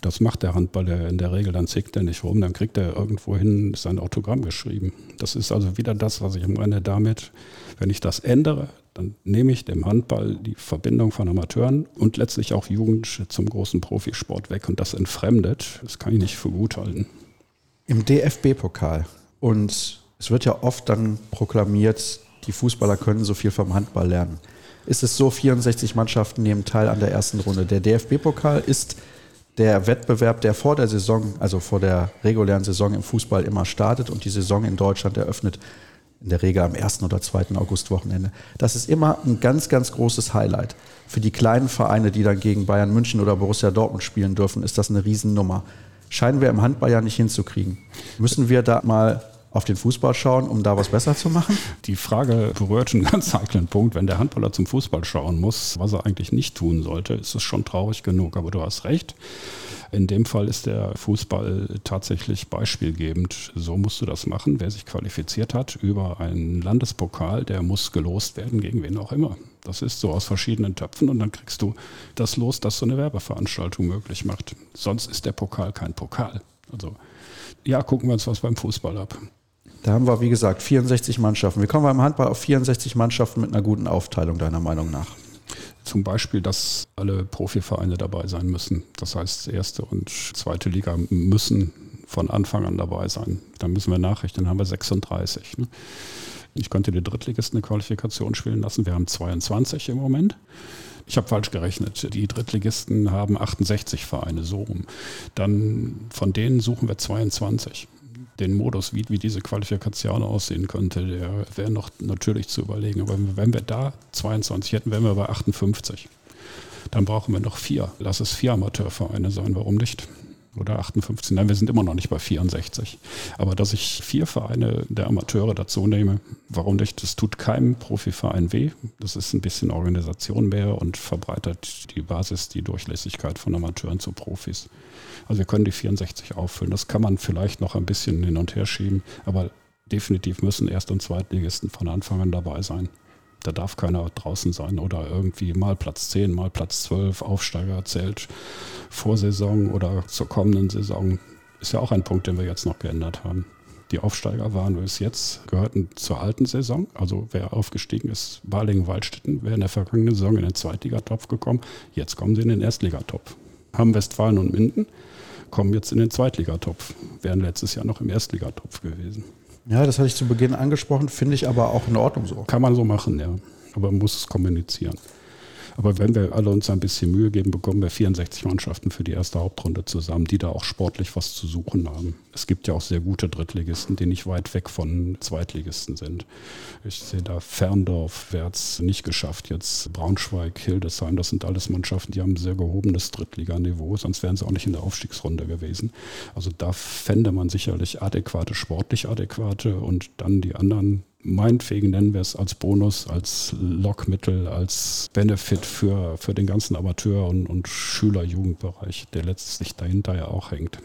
Speaker 10: das macht der Handballer in der Regel, dann zickt er nicht rum, dann kriegt er irgendwohin sein Autogramm geschrieben. Das ist also wieder das, was ich meine damit, wenn ich das ändere, dann nehme ich dem Handball die Verbindung von Amateuren und letztlich auch Jugend zum großen Profisport weg und das entfremdet. Das kann ich nicht für gut halten.
Speaker 1: Im DFB-Pokal und es wird ja oft dann proklamiert, die Fußballer können so viel vom Handball lernen. Ist es so, 64 Mannschaften nehmen teil an der ersten Runde. Der DFB-Pokal ist der Wettbewerb, der vor der Saison, also vor der regulären Saison im Fußball immer startet und die Saison in Deutschland eröffnet in der Regel am 1. oder 2. Augustwochenende. Das ist immer ein ganz, ganz großes Highlight. Für die kleinen Vereine, die dann gegen Bayern München oder Borussia Dortmund spielen dürfen, ist das eine Riesennummer. Scheinen wir im Handball ja nicht hinzukriegen. Müssen wir da mal auf den Fußball schauen, um da was besser zu machen?
Speaker 10: Die Frage berührt einen ganz heiklen Punkt. Wenn der Handballer zum Fußball schauen muss, was er eigentlich nicht tun sollte, ist es schon traurig genug. Aber du hast recht. In dem Fall ist der Fußball tatsächlich beispielgebend. So musst du das machen. Wer sich qualifiziert hat über einen Landespokal, der muss gelost werden, gegen wen auch immer. Das ist so aus verschiedenen Töpfen und dann kriegst du das los, das so eine Werbeveranstaltung möglich macht. Sonst ist der Pokal kein Pokal. Also ja, gucken wir uns was beim Fußball ab.
Speaker 1: Da haben wir, wie gesagt, 64 Mannschaften. Wir kommen beim Handball auf 64 Mannschaften mit einer guten Aufteilung, deiner Meinung nach.
Speaker 10: Zum Beispiel, dass alle Profivereine dabei sein müssen. Das heißt, erste und zweite Liga müssen von Anfang an dabei sein. Da müssen wir nachrichten, dann haben wir 36. Ne? Ich könnte die Drittligisten eine Qualifikation spielen lassen. Wir haben 22 im Moment. Ich habe falsch gerechnet. Die Drittligisten haben 68 Vereine, so rum. Dann von denen suchen wir 22. Den Modus, wie, wie diese Qualifikation aussehen könnte, der wäre noch natürlich zu überlegen. Aber wenn wir da 22 hätten, wären wir bei 58. Dann brauchen wir noch vier. Lass es vier Amateurvereine sein, warum nicht? oder 58. Nein, wir sind immer noch nicht bei 64. Aber dass ich vier Vereine der Amateure dazu nehme, warum nicht? Das tut keinem Profiverein weh. Das ist ein bisschen Organisation mehr und verbreitert die Basis, die Durchlässigkeit von Amateuren zu Profis. Also wir können die 64 auffüllen. Das kann man vielleicht noch ein bisschen hin und her schieben, aber definitiv müssen Erst- und Zweitligisten von Anfang an dabei sein. Da darf keiner draußen sein oder irgendwie mal Platz 10, mal Platz 12, Aufsteiger zählt vor Saison oder zur kommenden Saison. Ist ja auch ein Punkt, den wir jetzt noch geändert haben. Die Aufsteiger waren bis jetzt, gehörten zur alten Saison. Also wer aufgestiegen ist, Balingen-Waldstätten, wäre in der vergangenen Saison in den Zweitligatopf gekommen. Jetzt kommen sie in den Erstligatopf. Haben Westfalen und Minden, kommen jetzt in den Zweitligatopf. Wären letztes Jahr noch im Erstligatopf gewesen.
Speaker 1: Ja, das hatte ich zu Beginn angesprochen, finde ich aber auch in Ordnung so.
Speaker 10: Kann man so machen, ja. Aber man muss es kommunizieren. Aber wenn wir alle uns ein bisschen Mühe geben, bekommen wir 64 Mannschaften für die erste Hauptrunde zusammen, die da auch sportlich was zu suchen haben. Es gibt ja auch sehr gute Drittligisten, die nicht weit weg von Zweitligisten sind. Ich sehe da Ferndorf, wer nicht geschafft. Jetzt Braunschweig, Hildesheim, das sind alles Mannschaften, die haben ein sehr gehobenes Drittliganiveau, sonst wären sie auch nicht in der Aufstiegsrunde gewesen. Also da fände man sicherlich adäquate, sportlich adäquate und dann die anderen meinetwegen nennen wir es als Bonus, als Lockmittel, als Benefit für, für den ganzen Amateur- und, und Schüler-Jugendbereich, der letztlich dahinter ja auch hängt.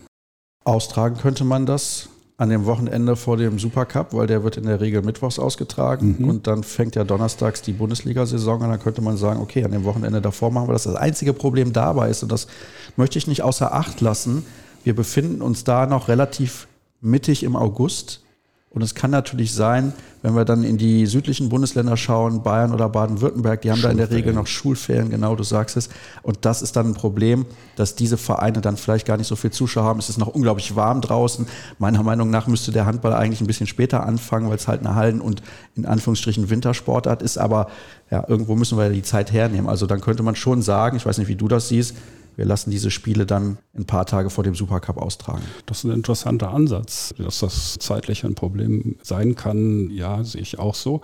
Speaker 1: Austragen könnte man das an dem Wochenende vor dem Supercup, weil der wird in der Regel mittwochs ausgetragen mhm. und dann fängt ja donnerstags die Bundesliga-Saison an. Dann könnte man sagen, okay, an dem Wochenende davor machen wir das. Das einzige Problem dabei ist, und das möchte ich nicht außer Acht lassen, wir befinden uns da noch relativ mittig im August. Und es kann natürlich sein, wenn wir dann in die südlichen Bundesländer schauen, Bayern oder Baden-Württemberg, die haben da in der Regel noch Schulferien, genau, du sagst es. Und das ist dann ein Problem, dass diese Vereine dann vielleicht gar nicht so viel Zuschauer haben. Es ist noch unglaublich warm draußen. Meiner Meinung nach müsste der Handball eigentlich ein bisschen später anfangen, weil es halt eine Hallen- und in Anführungsstrichen Wintersportart ist. Aber ja, irgendwo müssen wir die Zeit hernehmen. Also dann könnte man schon sagen, ich weiß nicht, wie du das siehst, wir lassen diese Spiele dann ein paar Tage vor dem Supercup austragen.
Speaker 10: Das ist ein interessanter Ansatz, dass das zeitlich ein Problem sein kann. Ja, sehe ich auch so.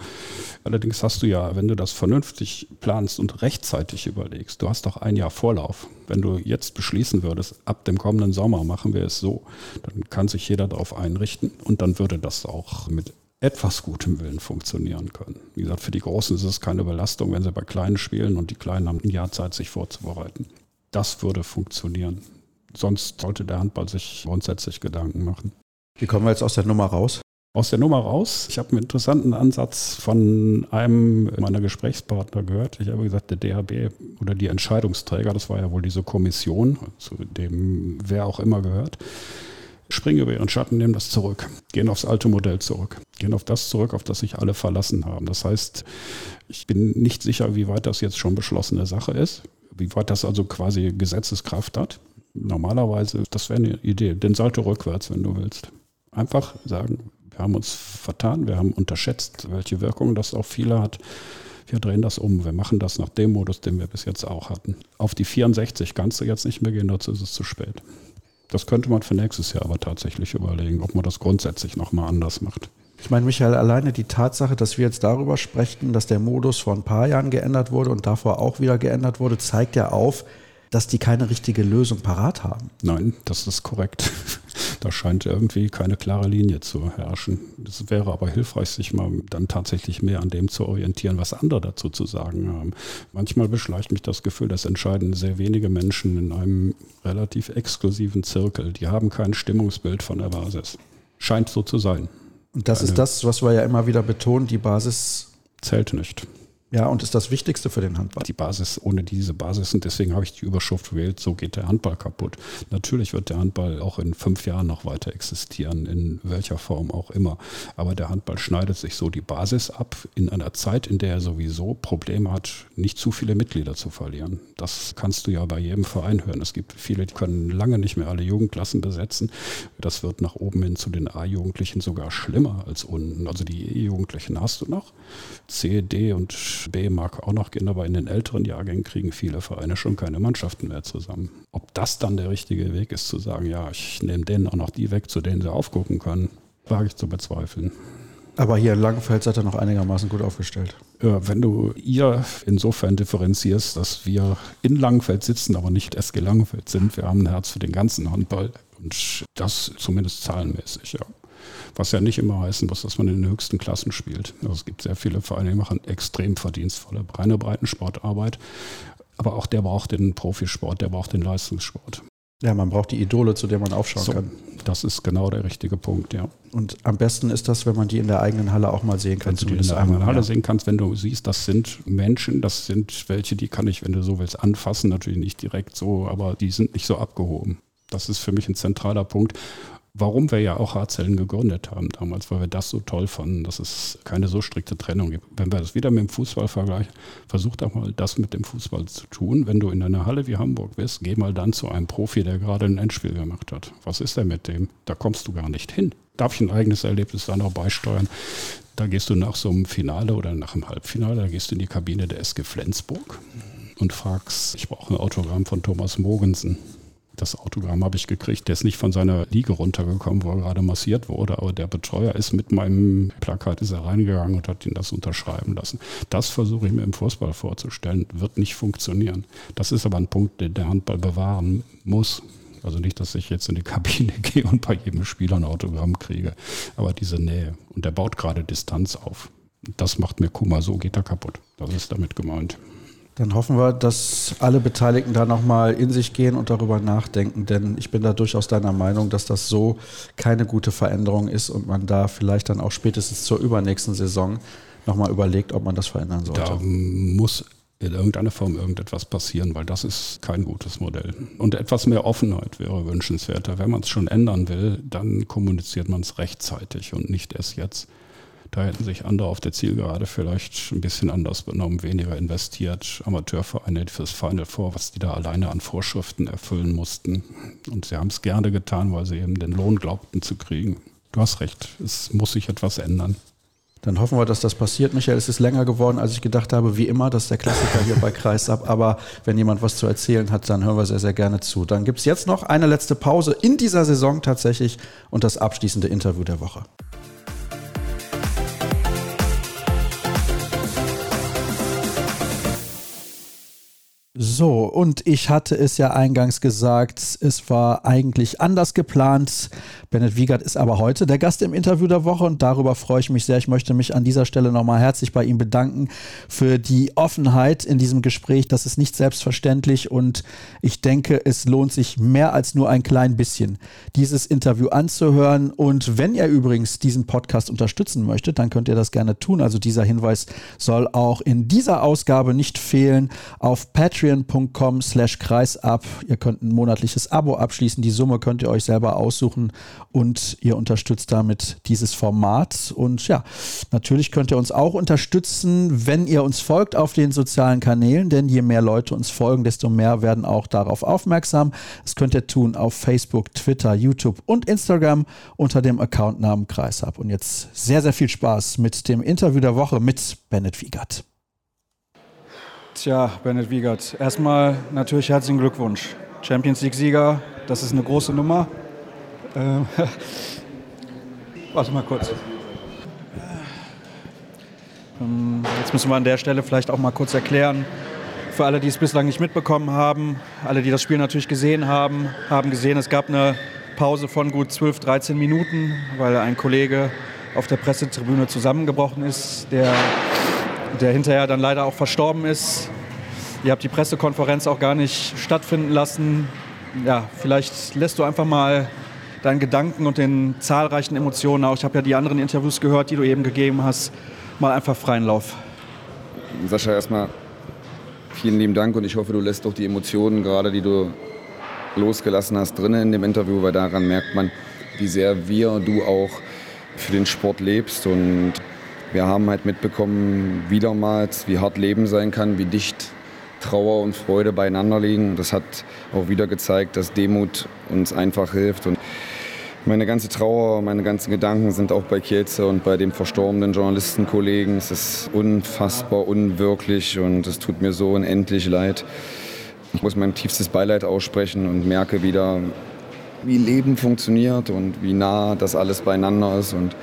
Speaker 10: Allerdings hast du ja, wenn du das vernünftig planst und rechtzeitig überlegst, du hast doch ein Jahr Vorlauf. Wenn du jetzt beschließen würdest, ab dem kommenden Sommer machen wir es so, dann kann sich jeder darauf einrichten und dann würde das auch mit etwas gutem Willen funktionieren können. Wie gesagt, für die Großen ist es keine Belastung, wenn sie bei Kleinen spielen und die Kleinen haben ein Jahr Zeit, sich vorzubereiten. Das würde funktionieren. Sonst sollte der Handball sich grundsätzlich Gedanken machen.
Speaker 1: Wie kommen wir jetzt aus der Nummer raus?
Speaker 10: Aus der Nummer raus. Ich habe einen interessanten Ansatz von einem meiner Gesprächspartner gehört. Ich habe gesagt, der DHB oder die Entscheidungsträger, das war ja wohl diese Kommission, zu dem wer auch immer gehört, springen über ihren Schatten, nehmen das zurück, gehen aufs alte Modell zurück, gehen auf das zurück, auf das sich alle verlassen haben. Das heißt, ich bin nicht sicher, wie weit das jetzt schon beschlossene Sache ist wie weit das also quasi Gesetzeskraft hat. Normalerweise, das wäre eine Idee, den Salto rückwärts, wenn du willst. Einfach sagen, wir haben uns vertan, wir haben unterschätzt, welche Wirkung das auf viele hat. Wir drehen das um, wir machen das nach dem Modus, den wir bis jetzt auch hatten. Auf die 64 kannst du jetzt nicht mehr gehen, dazu ist es zu spät. Das könnte man für nächstes Jahr aber tatsächlich überlegen, ob man das grundsätzlich nochmal anders macht.
Speaker 1: Ich meine, Michael, alleine die Tatsache, dass wir jetzt darüber sprechen, dass der Modus vor ein paar Jahren geändert wurde und davor auch wieder geändert wurde, zeigt ja auf, dass die keine richtige Lösung parat haben.
Speaker 10: Nein, das ist korrekt. Da scheint irgendwie keine klare Linie zu herrschen. Es wäre aber hilfreich, sich mal dann tatsächlich mehr an dem zu orientieren, was andere dazu zu sagen haben. Manchmal beschleicht mich das Gefühl, das entscheiden sehr wenige Menschen in einem relativ exklusiven Zirkel. Die haben kein Stimmungsbild von der Basis. Scheint so zu sein.
Speaker 1: Und das ist das, was wir ja immer wieder betonen, die Basis
Speaker 10: zählt nicht.
Speaker 1: Ja, und ist das Wichtigste für den Handball.
Speaker 10: Die Basis, ohne diese Basis, und deswegen habe ich die Überschrift gewählt, so geht der Handball kaputt. Natürlich wird der Handball auch in fünf Jahren noch weiter existieren, in welcher Form auch immer. Aber der Handball schneidet sich so die Basis ab in einer Zeit, in der er sowieso Probleme hat, nicht zu viele Mitglieder zu verlieren. Das kannst du ja bei jedem Verein hören. Es gibt viele, die können lange nicht mehr alle Jugendklassen besetzen. Das wird nach oben hin zu den A-Jugendlichen sogar schlimmer als unten. Also die E-Jugendlichen hast du noch. C, D und B mag auch noch gehen, aber in den älteren Jahrgängen kriegen viele Vereine schon keine Mannschaften mehr zusammen. Ob das dann der richtige Weg ist, zu sagen, ja, ich nehme denen auch noch die weg, zu denen sie aufgucken können, wage ich zu bezweifeln.
Speaker 1: Aber hier in Langenfeld seid ihr noch einigermaßen gut aufgestellt.
Speaker 10: Ja, wenn du ihr insofern differenzierst, dass wir in Langenfeld sitzen, aber nicht SG Langenfeld sind, wir haben ein Herz für den ganzen Handball und das zumindest zahlenmäßig, ja. Was ja nicht immer heißen muss, dass man in den höchsten Klassen spielt. Also es gibt sehr viele Vereine, die machen extrem verdienstvolle, reine Breitensportarbeit. Aber auch der braucht den Profisport, der braucht den Leistungssport.
Speaker 1: Ja, man braucht die Idole, zu denen man aufschauen
Speaker 10: so,
Speaker 1: kann.
Speaker 10: Das ist genau der richtige Punkt, ja.
Speaker 1: Und am besten ist das, wenn man die in der eigenen Halle auch mal sehen kann.
Speaker 10: Wenn du die in der eigenen Halle sehen kannst, wenn du siehst, das sind Menschen, das sind welche, die kann ich, wenn du so willst, anfassen. Natürlich nicht direkt so, aber die sind nicht so abgehoben. Das ist für mich ein zentraler Punkt warum wir ja auch Harzellen gegründet haben damals, weil wir das so toll fanden, dass es keine so strikte Trennung gibt. Wenn wir das wieder mit dem Fußball vergleichen, versuch doch mal das mit dem Fußball zu tun. Wenn du in einer Halle wie Hamburg bist, geh mal dann zu einem Profi, der gerade ein Endspiel gemacht hat. Was ist denn mit dem? Da kommst du gar nicht hin. Darf ich ein eigenes Erlebnis da noch beisteuern? Da gehst du nach so einem Finale oder nach einem Halbfinale, da gehst du in die Kabine der SG Flensburg und fragst, ich brauche ein Autogramm von Thomas Mogensen das Autogramm habe ich gekriegt. Der ist nicht von seiner Liege runtergekommen, wo er gerade massiert wurde, aber der Betreuer ist mit meinem Plakat ist er reingegangen und hat ihn das unterschreiben lassen. Das versuche ich mir im Fußball vorzustellen, wird nicht funktionieren. Das ist aber ein Punkt, den der Handball bewahren muss. Also nicht, dass ich jetzt in die Kabine gehe und bei jedem Spieler ein Autogramm kriege, aber diese Nähe. Und der baut gerade Distanz auf. Das macht mir Kummer, so geht er kaputt. Das ist damit gemeint.
Speaker 1: Dann hoffen wir, dass alle Beteiligten da nochmal in sich gehen und darüber nachdenken, denn ich bin da durchaus deiner Meinung, dass das so keine gute Veränderung ist und man da vielleicht dann auch spätestens zur übernächsten Saison nochmal überlegt, ob man das verändern sollte.
Speaker 10: Da muss in irgendeiner Form irgendetwas passieren, weil das ist kein gutes Modell. Und etwas mehr Offenheit wäre wünschenswerter. Wenn man es schon ändern will, dann kommuniziert man es rechtzeitig und nicht erst jetzt. Da hätten sich andere auf der Zielgerade vielleicht ein bisschen anders benommen, weniger investiert. Amateurvereine fürs Final Four, was die da alleine an Vorschriften erfüllen mussten. Und sie haben es gerne getan, weil sie eben den Lohn glaubten zu kriegen. Du hast recht, es muss sich etwas ändern.
Speaker 1: Dann hoffen wir, dass das passiert. Michael, es ist länger geworden, als ich gedacht habe. Wie immer, das ist der Klassiker hier bei Kreisab. Aber wenn jemand was zu erzählen hat, dann hören wir sehr, sehr gerne zu. Dann gibt es jetzt noch eine letzte Pause in dieser Saison tatsächlich und das abschließende Interview der Woche. So, und ich hatte es ja eingangs gesagt, es war eigentlich anders geplant. Bennett Wiegert ist aber heute der Gast im Interview der Woche und darüber freue ich mich sehr. Ich möchte mich an dieser Stelle nochmal herzlich bei ihm bedanken für die Offenheit in diesem Gespräch. Das ist nicht selbstverständlich und ich denke, es lohnt sich mehr als nur ein klein bisschen, dieses Interview anzuhören. Und wenn ihr übrigens diesen Podcast unterstützen möchtet, dann könnt ihr das gerne tun. Also dieser Hinweis soll auch in dieser Ausgabe nicht fehlen. Auf Patreon patreon.com slash kreisab. Ihr könnt ein monatliches Abo abschließen. Die Summe könnt ihr euch selber aussuchen und ihr unterstützt damit dieses Format. Und ja, natürlich könnt ihr uns auch unterstützen, wenn ihr uns folgt auf den sozialen Kanälen, denn je mehr Leute uns folgen, desto mehr werden auch darauf aufmerksam. Das könnt ihr tun auf Facebook, Twitter, YouTube und Instagram unter dem Accountnamen Kreisab. Und jetzt sehr, sehr viel Spaß mit dem Interview der Woche mit Bennett Wiegert.
Speaker 3: Tja, Bennett Wiegert, erstmal natürlich herzlichen Glückwunsch. Champions League-Sieger, das ist eine große Nummer. Ähm, warte mal kurz. Ähm, jetzt müssen wir an der Stelle vielleicht auch mal kurz erklären, für alle, die es bislang nicht mitbekommen haben, alle, die das Spiel natürlich gesehen haben, haben gesehen, es gab eine Pause von gut 12, 13 Minuten, weil ein Kollege auf der Pressetribüne zusammengebrochen ist, der der hinterher dann leider auch verstorben ist. Ihr habt die Pressekonferenz auch gar nicht stattfinden lassen. Ja, vielleicht lässt du einfach mal deinen Gedanken und den zahlreichen Emotionen auch, ich habe ja die anderen Interviews gehört, die du eben gegeben hast, mal einfach freien Lauf.
Speaker 11: Sascha, erstmal vielen lieben Dank und ich hoffe, du lässt doch die Emotionen, gerade die du losgelassen hast, drinnen in dem Interview, weil daran merkt man, wie sehr wir, du auch für den Sport lebst. Und wir haben halt mitbekommen, wiedermals, wie hart Leben sein kann, wie dicht Trauer und Freude beieinander liegen. Das hat auch wieder gezeigt, dass Demut uns einfach hilft. Und meine ganze Trauer, meine ganzen Gedanken sind auch bei Kielze und bei dem verstorbenen Journalistenkollegen. Es ist unfassbar unwirklich und es tut mir so unendlich leid. Ich muss mein tiefstes Beileid aussprechen und merke wieder, wie Leben funktioniert und wie nah das alles beieinander ist und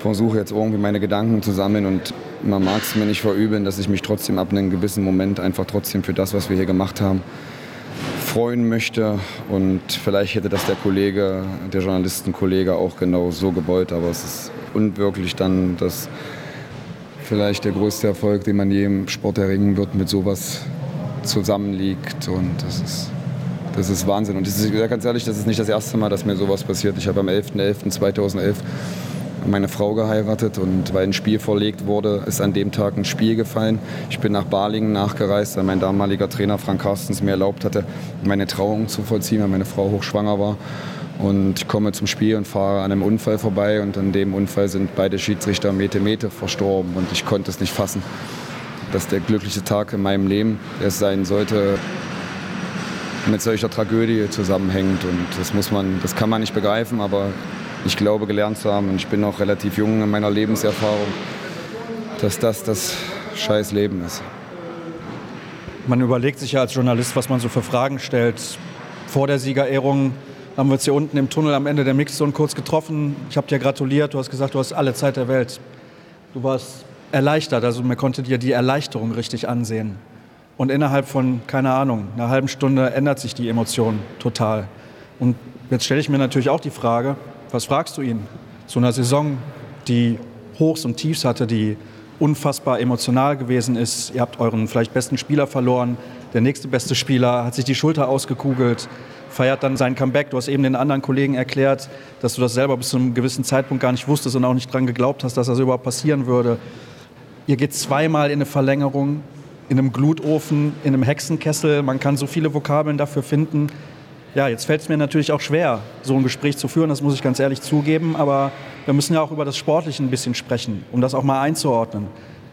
Speaker 11: versuche jetzt irgendwie meine Gedanken zu sammeln und man mag es mir nicht verübeln, dass ich mich trotzdem ab einem gewissen Moment einfach trotzdem für das, was wir hier gemacht haben, freuen möchte und vielleicht hätte das der Kollege, der Journalistenkollege auch genau so gewollt, aber es ist unwirklich dann, dass vielleicht der größte Erfolg, den man je im Sport erringen wird, mit sowas zusammenliegt und das ist das ist Wahnsinn. Und das ist, ganz ehrlich, das ist nicht das erste Mal, dass mir sowas passiert. Ich habe am 11.11.2011 meine Frau geheiratet und weil ein Spiel verlegt wurde, ist an dem Tag ein Spiel gefallen. Ich bin nach Balingen nachgereist, weil mein damaliger Trainer Frank Carstens mir erlaubt hatte, meine Trauung zu vollziehen, weil meine Frau hochschwanger war. Und ich komme zum Spiel und fahre an einem Unfall vorbei und an dem Unfall sind beide Schiedsrichter Mete Mete verstorben und ich konnte es nicht fassen, dass der glücklichste Tag in meinem Leben es sein sollte, mit solcher Tragödie zusammenhängt und das muss man, das kann man nicht begreifen, aber ich glaube gelernt zu haben und ich bin noch relativ jung in meiner Lebenserfahrung, dass das das scheiß Leben ist.
Speaker 3: Man überlegt sich ja als Journalist, was man so für Fragen stellt. Vor der Siegerehrung haben wir uns hier unten im Tunnel am Ende der Mixzone kurz getroffen. Ich habe dir gratuliert, du hast gesagt, du hast alle Zeit der Welt. Du warst erleichtert, also man konnte dir die Erleichterung richtig ansehen. Und innerhalb von, keine Ahnung, einer halben Stunde ändert sich die Emotion total. Und jetzt stelle ich mir natürlich auch die Frage, was fragst du ihn zu einer Saison, die Hochs und Tiefs hatte, die unfassbar emotional gewesen ist? Ihr habt euren vielleicht besten Spieler verloren. Der nächste beste Spieler hat sich die Schulter ausgekugelt, feiert dann sein Comeback. Du hast eben den anderen Kollegen erklärt, dass du das selber bis zu einem gewissen Zeitpunkt gar nicht wusstest und auch nicht daran geglaubt hast, dass das überhaupt passieren würde. Ihr geht zweimal in eine Verlängerung, in einem Glutofen, in einem Hexenkessel. Man kann so viele Vokabeln dafür finden ja, jetzt fällt es mir natürlich auch schwer, so ein Gespräch zu führen, das muss ich ganz ehrlich zugeben, aber wir müssen ja auch über das Sportliche ein bisschen sprechen, um das auch mal einzuordnen.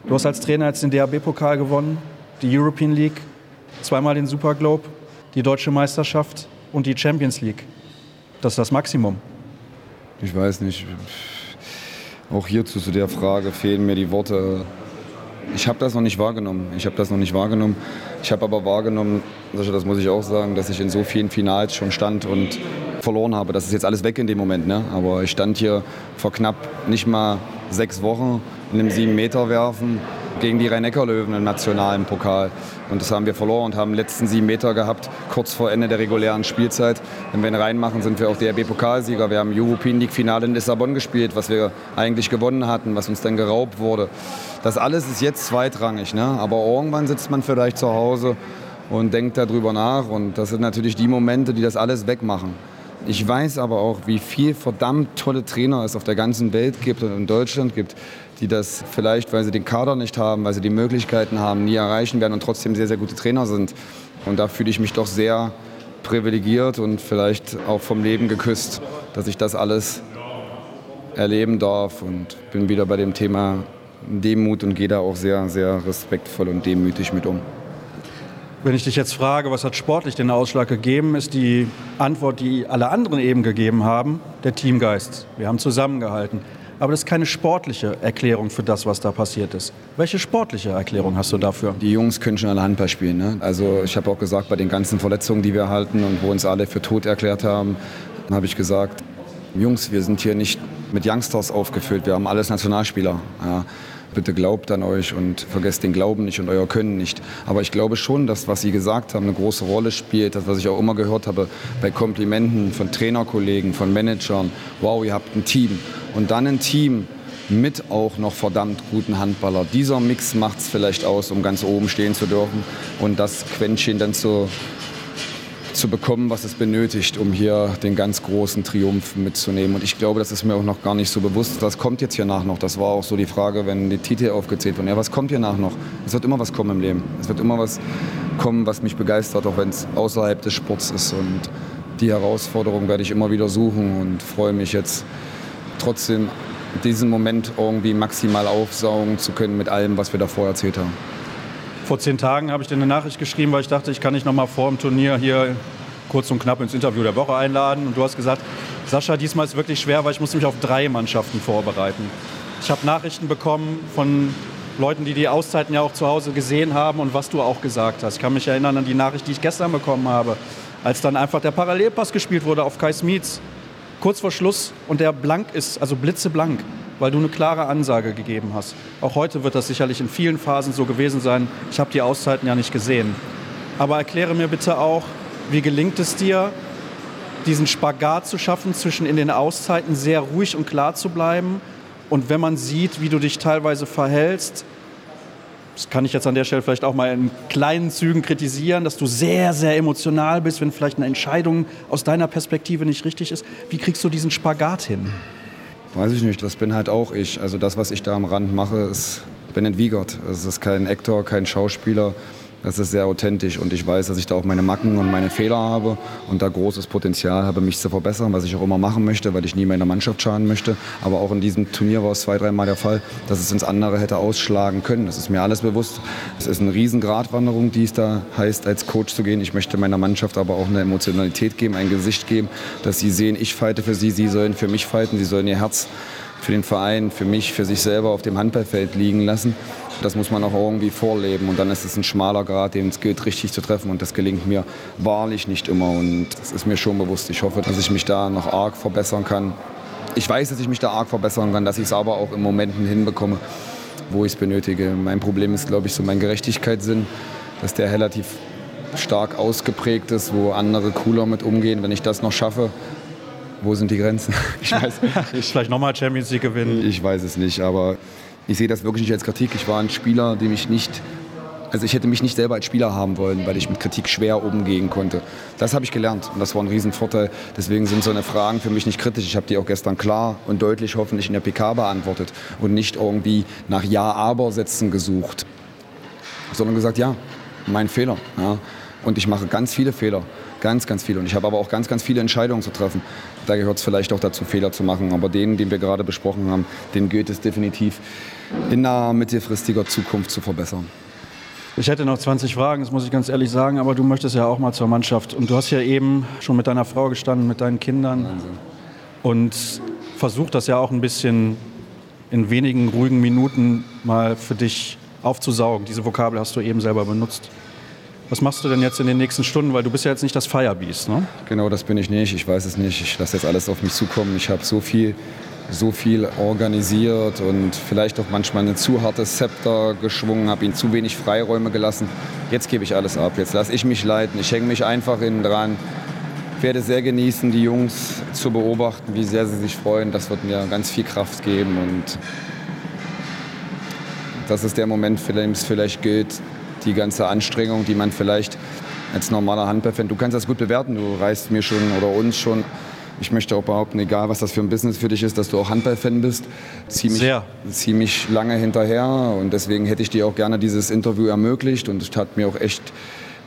Speaker 3: Du hast als Trainer jetzt den DAB-Pokal gewonnen, die European League, zweimal den Super Globe, die Deutsche Meisterschaft und die Champions League. Das ist das Maximum.
Speaker 11: Ich weiß nicht. Auch hierzu zu der Frage fehlen mir die Worte. Ich habe das noch nicht wahrgenommen. Ich habe das noch nicht wahrgenommen. Ich habe aber wahrgenommen, das muss ich auch sagen, dass ich in so vielen Finals schon stand und verloren habe. Das ist jetzt alles weg in dem Moment. Ne? Aber ich stand hier vor knapp nicht mal sechs Wochen in einem sieben Meter werfen gegen die Rhein-Neckar-Löwen im nationalen Pokal. Und das haben wir verloren und haben letzten sieben Meter gehabt, kurz vor Ende der regulären Spielzeit. Wenn wir ihn reinmachen, sind wir auch DRB-Pokalsieger. Wir haben European League-Finale in Lissabon gespielt, was wir eigentlich gewonnen hatten, was uns dann geraubt wurde. Das alles ist jetzt zweitrangig. Ne? Aber irgendwann sitzt man vielleicht zu Hause und denkt darüber nach. Und das sind natürlich die Momente, die das alles wegmachen. Ich weiß aber auch, wie viel verdammt tolle Trainer es auf der ganzen Welt gibt und in Deutschland gibt, die das vielleicht, weil sie den Kader nicht haben, weil sie die Möglichkeiten haben, nie erreichen werden und trotzdem sehr, sehr gute Trainer sind. Und da fühle ich mich doch sehr privilegiert und vielleicht auch vom Leben geküsst, dass ich das alles erleben darf und bin wieder bei dem Thema Demut und gehe da auch sehr, sehr respektvoll und demütig mit um.
Speaker 3: Wenn ich dich jetzt frage, was hat sportlich den Ausschlag gegeben, ist die Antwort, die alle anderen eben gegeben haben, der Teamgeist. Wir haben zusammengehalten. Aber das ist keine sportliche Erklärung für das, was da passiert ist. Welche sportliche Erklärung hast du dafür?
Speaker 11: Die Jungs können schon alle Handball spielen. Ne? Also ich habe auch gesagt, bei den ganzen Verletzungen, die wir halten und wo uns alle für tot erklärt haben, habe ich gesagt, Jungs, wir sind hier nicht mit Youngsters aufgefüllt, wir haben alles Nationalspieler. Ja. Bitte glaubt an euch und vergesst den Glauben nicht und euer Können nicht. Aber ich glaube schon, dass was Sie gesagt haben, eine große Rolle spielt. Das, was ich auch immer gehört habe bei Komplimenten von Trainerkollegen, von Managern. Wow, ihr habt ein Team. Und dann ein Team mit auch noch verdammt guten Handballer. Dieser Mix macht es vielleicht aus, um ganz oben stehen zu dürfen und das Quäntchen dann zu, zu bekommen, was es benötigt, um hier den ganz großen Triumph mitzunehmen. Und ich glaube, das ist mir auch noch gar nicht so bewusst. Was kommt jetzt hier nach noch? Das war auch so die Frage, wenn die Titel aufgezählt wurden. Ja, was kommt hier nach noch? Es wird immer was kommen im Leben. Es wird immer was kommen, was mich begeistert, auch wenn es außerhalb des Sports ist. Und die Herausforderung werde ich immer wieder suchen und freue mich jetzt trotzdem diesen Moment irgendwie maximal aufsaugen zu können mit allem, was wir davor erzählt haben.
Speaker 3: Vor zehn Tagen habe ich dir eine Nachricht geschrieben, weil ich dachte, ich kann dich noch mal vor dem Turnier hier kurz und knapp ins Interview der Woche einladen. Und du hast gesagt, Sascha, diesmal ist wirklich schwer, weil ich muss mich auf drei Mannschaften vorbereiten. Ich habe Nachrichten bekommen von Leuten, die die Auszeiten ja auch zu Hause gesehen haben und was du auch gesagt hast. Ich kann mich erinnern an die Nachricht, die ich gestern bekommen habe, als dann einfach der Parallelpass gespielt wurde auf Kai Smits. Kurz vor Schluss und der blank ist, also blitzeblank weil du eine klare Ansage gegeben hast. Auch heute wird das sicherlich in vielen Phasen so gewesen sein. Ich habe die Auszeiten ja nicht gesehen. Aber erkläre mir bitte auch, wie gelingt es dir, diesen Spagat zu schaffen, zwischen in den Auszeiten sehr ruhig und klar zu bleiben und wenn man sieht, wie du dich teilweise verhältst, das kann ich jetzt an der Stelle vielleicht auch mal in kleinen Zügen kritisieren, dass du sehr, sehr emotional bist, wenn vielleicht eine Entscheidung aus deiner Perspektive nicht richtig ist. Wie kriegst du diesen Spagat hin?
Speaker 11: Weiß ich nicht, das bin halt auch ich. Also das, was ich da am Rand mache, ist Bennett Wiegert. Es ist kein Actor, kein Schauspieler. Das ist sehr authentisch und ich weiß, dass ich da auch meine Macken und meine Fehler habe und da großes Potenzial habe, mich zu verbessern, was ich auch immer machen möchte, weil ich nie meiner Mannschaft schaden möchte. Aber auch in diesem Turnier war es zwei, dreimal der Fall, dass es ins andere hätte ausschlagen können. Das ist mir alles bewusst. Es ist eine Riesengratwanderung, die es da heißt, als Coach zu gehen. Ich möchte meiner Mannschaft aber auch eine Emotionalität geben, ein Gesicht geben, dass sie sehen, ich fighte für sie, sie sollen für mich fighten, sie sollen ihr Herz für den Verein, für mich, für sich selber auf dem Handballfeld liegen lassen. Das muss man auch irgendwie vorleben und dann ist es ein schmaler Grad, den es gilt richtig zu treffen und das gelingt mir wahrlich nicht immer und das ist mir schon bewusst. Ich hoffe, dass ich mich da noch arg verbessern kann. Ich weiß, dass ich mich da arg verbessern kann, dass ich es aber auch in Momenten hinbekomme, wo ich es benötige. Mein Problem ist, glaube ich, so mein Gerechtigkeitssinn, dass der relativ stark ausgeprägt ist, wo andere cooler mit umgehen. Wenn ich das noch schaffe, wo sind die Grenzen?
Speaker 3: Ich weiß, ich Vielleicht nochmal Champions League gewinnen.
Speaker 11: Ich weiß es nicht, aber ich sehe das wirklich nicht als Kritik. Ich war ein Spieler, dem ich nicht also ich hätte mich nicht selber als Spieler haben wollen, weil ich mit Kritik schwer umgehen konnte. Das habe ich gelernt und das war ein Riesenvorteil. Deswegen sind so eine Fragen für mich nicht kritisch. Ich habe die auch gestern klar und deutlich hoffentlich in der PK beantwortet und nicht irgendwie nach Ja-Aber-Sätzen gesucht, sondern gesagt, ja, mein Fehler. Ja. Und ich mache ganz viele Fehler. Ganz, ganz viele. Und ich habe aber auch ganz, ganz viele Entscheidungen zu treffen. Da gehört es vielleicht auch dazu, Fehler zu machen. Aber den, den wir gerade besprochen haben, den gilt es definitiv in naher, mittelfristiger Zukunft zu verbessern.
Speaker 3: Ich hätte noch 20 Fragen, das muss ich ganz ehrlich sagen, aber du möchtest ja auch mal zur Mannschaft. Und du hast ja eben schon mit deiner Frau gestanden, mit deinen Kindern. Wahnsinn. Und versucht das ja auch ein bisschen in wenigen ruhigen Minuten mal für dich aufzusaugen. Diese Vokabel hast du eben selber benutzt. Was machst du denn jetzt in den nächsten Stunden? Weil du bist ja jetzt nicht das Firebeast, ne?
Speaker 11: Genau, das bin ich nicht. Ich weiß es nicht. Ich lasse jetzt alles auf mich zukommen. Ich habe so viel, so viel organisiert und vielleicht auch manchmal ein zu hartes Zepter geschwungen, habe ihnen zu wenig Freiräume gelassen. Jetzt gebe ich alles ab. Jetzt lasse ich mich leiten. Ich hänge mich einfach innen dran. Ich werde sehr genießen, die Jungs zu beobachten, wie sehr sie sich freuen. Das wird mir ganz viel Kraft geben und das ist der Moment, für den es vielleicht gilt, die ganze Anstrengung, die man vielleicht als normaler Handballfan, du kannst das gut bewerten, du reist mir schon oder uns schon. Ich möchte auch behaupten, egal was das für ein Business für dich ist, dass du auch Handballfan bist, ziemlich, Sehr. ziemlich lange hinterher und deswegen hätte ich dir auch gerne dieses Interview ermöglicht und es hat mir auch echt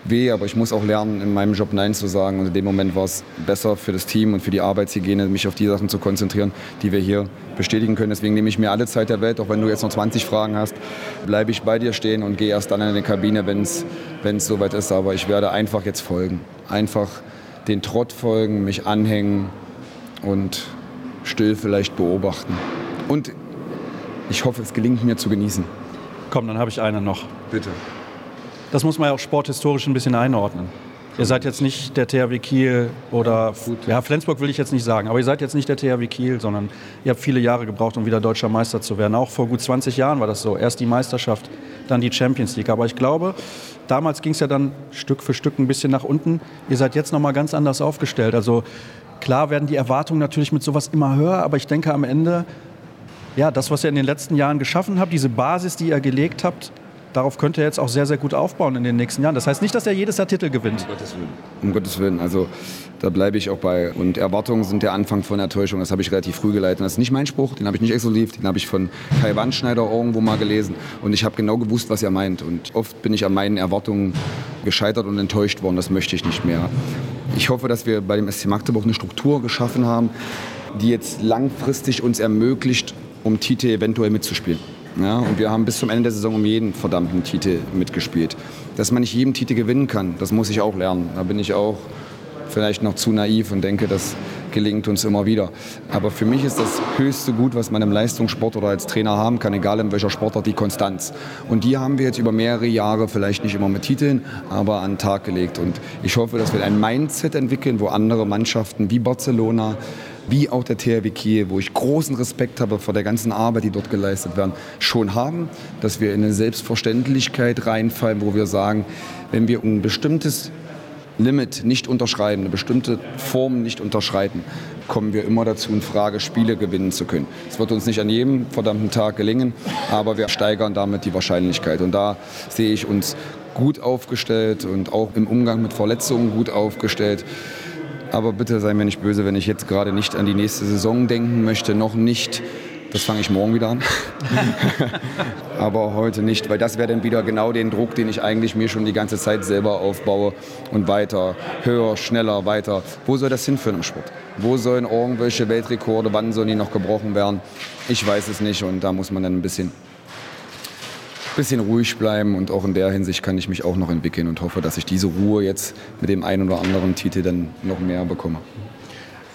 Speaker 11: weh, aber ich muss auch lernen, in meinem Job Nein zu sagen. Und in dem Moment war es besser für das Team und für die Arbeitshygiene, mich auf die Sachen zu konzentrieren, die wir hier bestätigen können. Deswegen nehme ich mir alle Zeit der Welt, auch wenn du jetzt noch 20 Fragen hast, bleibe ich bei dir stehen und gehe erst dann in die Kabine, wenn es soweit ist. Aber ich werde einfach jetzt folgen. Einfach den Trott folgen, mich anhängen und still vielleicht beobachten. Und ich hoffe, es gelingt mir zu genießen.
Speaker 3: Komm, dann habe ich eine noch.
Speaker 11: Bitte.
Speaker 3: Das muss man ja auch sporthistorisch ein bisschen einordnen. Ihr seid jetzt nicht der THW Kiel oder ja, Flensburg will ich jetzt nicht sagen, aber ihr seid jetzt nicht der THW Kiel, sondern ihr habt viele Jahre gebraucht, um wieder deutscher Meister zu werden. Auch vor gut 20 Jahren war das so. Erst die Meisterschaft, dann die Champions League. Aber ich glaube, damals ging es ja dann Stück für Stück ein bisschen nach unten. Ihr seid jetzt noch mal ganz anders aufgestellt. Also klar werden die Erwartungen natürlich mit sowas immer höher, aber ich denke am Ende, ja, das, was ihr in den letzten Jahren geschaffen habt, diese Basis, die ihr gelegt habt, darauf könnte er jetzt auch sehr, sehr gut aufbauen in den nächsten Jahren. Das heißt nicht, dass er jedes Jahr Titel gewinnt.
Speaker 11: Um Gottes Willen. Um Gottes Willen. Also da bleibe ich auch bei. Und Erwartungen sind der Anfang von Enttäuschung. Das habe ich relativ früh geleitet. Das ist nicht mein Spruch, den habe ich nicht exklusiv, den habe ich von Kai Wandschneider irgendwo mal gelesen. Und ich habe genau gewusst, was er meint. Und oft bin ich an meinen Erwartungen gescheitert und enttäuscht worden. Das möchte ich nicht mehr. Ich hoffe, dass wir bei dem SC Magdeburg eine Struktur geschaffen haben, die jetzt langfristig uns ermöglicht, um Titel eventuell mitzuspielen. Ja, und wir haben bis zum Ende der Saison um jeden verdammten Titel mitgespielt. Dass man nicht jeden Titel gewinnen kann, das muss ich auch lernen. Da bin ich auch vielleicht noch zu naiv und denke, das gelingt uns immer wieder. Aber für mich ist das höchste Gut, was man im Leistungssport oder als Trainer haben kann, egal in welcher Sportart, die Konstanz. Und die haben wir jetzt über mehrere Jahre, vielleicht nicht immer mit Titeln, aber an den Tag gelegt. Und ich hoffe, dass wir ein Mindset entwickeln, wo andere Mannschaften wie Barcelona, wie auch der THW Kiel, wo ich großen Respekt habe vor der ganzen Arbeit, die dort geleistet werden, schon haben, dass wir in eine Selbstverständlichkeit reinfallen, wo wir sagen, wenn wir ein bestimmtes Limit nicht unterschreiten, eine bestimmte Form nicht unterschreiten, kommen wir immer dazu in Frage, Spiele gewinnen zu können. Es wird uns nicht an jedem verdammten Tag gelingen, aber wir steigern damit die Wahrscheinlichkeit. Und da sehe ich uns gut aufgestellt und auch im Umgang mit Verletzungen gut aufgestellt. Aber bitte sei mir nicht böse, wenn ich jetzt gerade nicht an die nächste Saison denken möchte, noch nicht. Das fange ich morgen wieder an. Aber heute nicht, weil das wäre dann wieder genau den Druck, den ich eigentlich mir schon die ganze Zeit selber aufbaue und weiter, höher, schneller, weiter. Wo soll das hinführen im Sport? Wo sollen irgendwelche Weltrekorde, wann sollen die noch gebrochen werden? Ich weiß es nicht und da muss man dann ein bisschen, bisschen ruhig bleiben und auch in der Hinsicht kann ich mich auch noch entwickeln und hoffe, dass ich diese Ruhe jetzt mit dem einen oder anderen Titel dann noch mehr bekomme.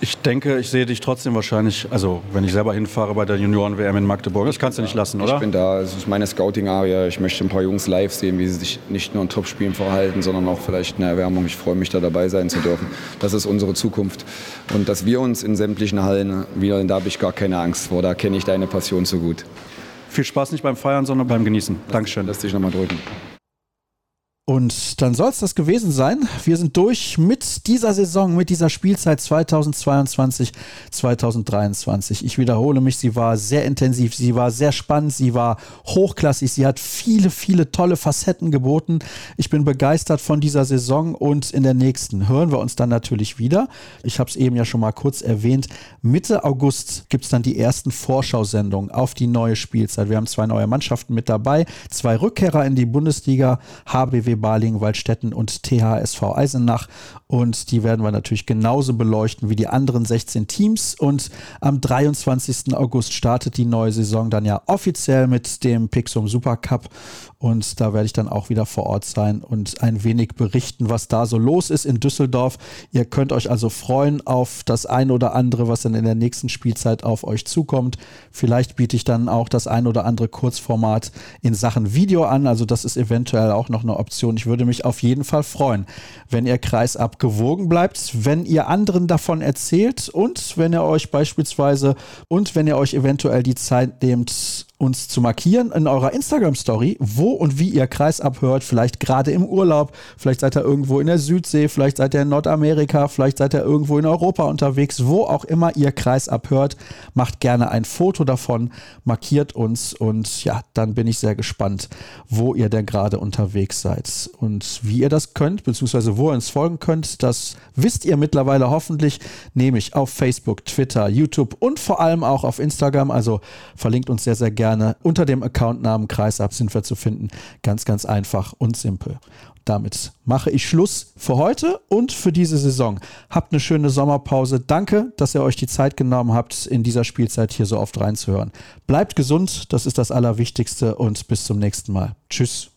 Speaker 3: Ich denke, ich sehe dich trotzdem wahrscheinlich, also wenn ich selber hinfahre bei der Junioren-WM in Magdeburg, das kannst du nicht lassen, oder?
Speaker 11: Ich bin da, es ist meine Scouting-Area. Ich möchte ein paar Jungs live sehen, wie sie sich nicht nur in Topspielen verhalten, sondern auch vielleicht in der Erwärmung. Ich freue mich, da dabei sein zu dürfen. Das ist unsere Zukunft. Und dass wir uns in sämtlichen Hallen wieder, da habe ich gar keine Angst vor. Da kenne ich deine Passion so gut.
Speaker 3: Viel Spaß nicht beim Feiern, sondern beim Genießen. Dankeschön.
Speaker 11: Lass dich nochmal drücken.
Speaker 1: Und dann soll es das gewesen sein. Wir sind durch mit dieser Saison, mit dieser Spielzeit 2022, 2023. Ich wiederhole mich, sie war sehr intensiv, sie war sehr spannend, sie war hochklassig, sie hat viele, viele tolle Facetten geboten. Ich bin begeistert von dieser Saison und in der nächsten hören wir uns dann natürlich wieder. Ich habe es eben ja schon mal kurz erwähnt. Mitte August gibt es dann die ersten Vorschau-Sendungen auf die neue Spielzeit. Wir haben zwei neue Mannschaften mit dabei, zwei Rückkehrer in die Bundesliga, HBW Balingen, Waldstätten und THSV Eisenach. Und die werden wir natürlich genauso beleuchten wie die anderen 16 Teams. Und am 23. August startet die neue Saison dann ja offiziell mit dem Pixum Supercup. Und da werde ich dann auch wieder vor Ort sein und ein wenig berichten, was da so los ist in Düsseldorf. Ihr könnt euch also freuen auf das ein oder andere, was dann in der nächsten Spielzeit auf euch zukommt. Vielleicht biete ich dann auch das ein oder andere Kurzformat in Sachen Video an. Also das ist eventuell auch noch eine Option. Ich würde mich auf jeden Fall freuen, wenn ihr kreisab gewogen bleibt, wenn ihr anderen davon erzählt und wenn ihr euch beispielsweise und wenn ihr euch eventuell die Zeit nehmt, uns zu markieren in eurer Instagram-Story, wo und wie ihr Kreis abhört. Vielleicht gerade im Urlaub, vielleicht seid ihr irgendwo in der Südsee, vielleicht seid ihr in Nordamerika, vielleicht seid ihr irgendwo in Europa unterwegs, wo auch immer ihr Kreis abhört. Macht gerne ein Foto davon, markiert uns und ja, dann bin ich sehr gespannt, wo ihr denn gerade unterwegs seid und wie ihr das könnt, beziehungsweise wo ihr uns folgen könnt. Das wisst ihr mittlerweile hoffentlich, nämlich auf Facebook, Twitter, YouTube und vor allem auch auf Instagram. Also verlinkt uns sehr, sehr gerne gerne unter dem Accountnamen Kreisab sind wir zu finden. Ganz, ganz einfach und simpel. Damit mache ich Schluss für heute und für diese Saison. Habt eine schöne Sommerpause. Danke, dass ihr euch die Zeit genommen habt, in dieser Spielzeit hier so oft reinzuhören. Bleibt gesund, das ist das Allerwichtigste und bis zum nächsten Mal. Tschüss.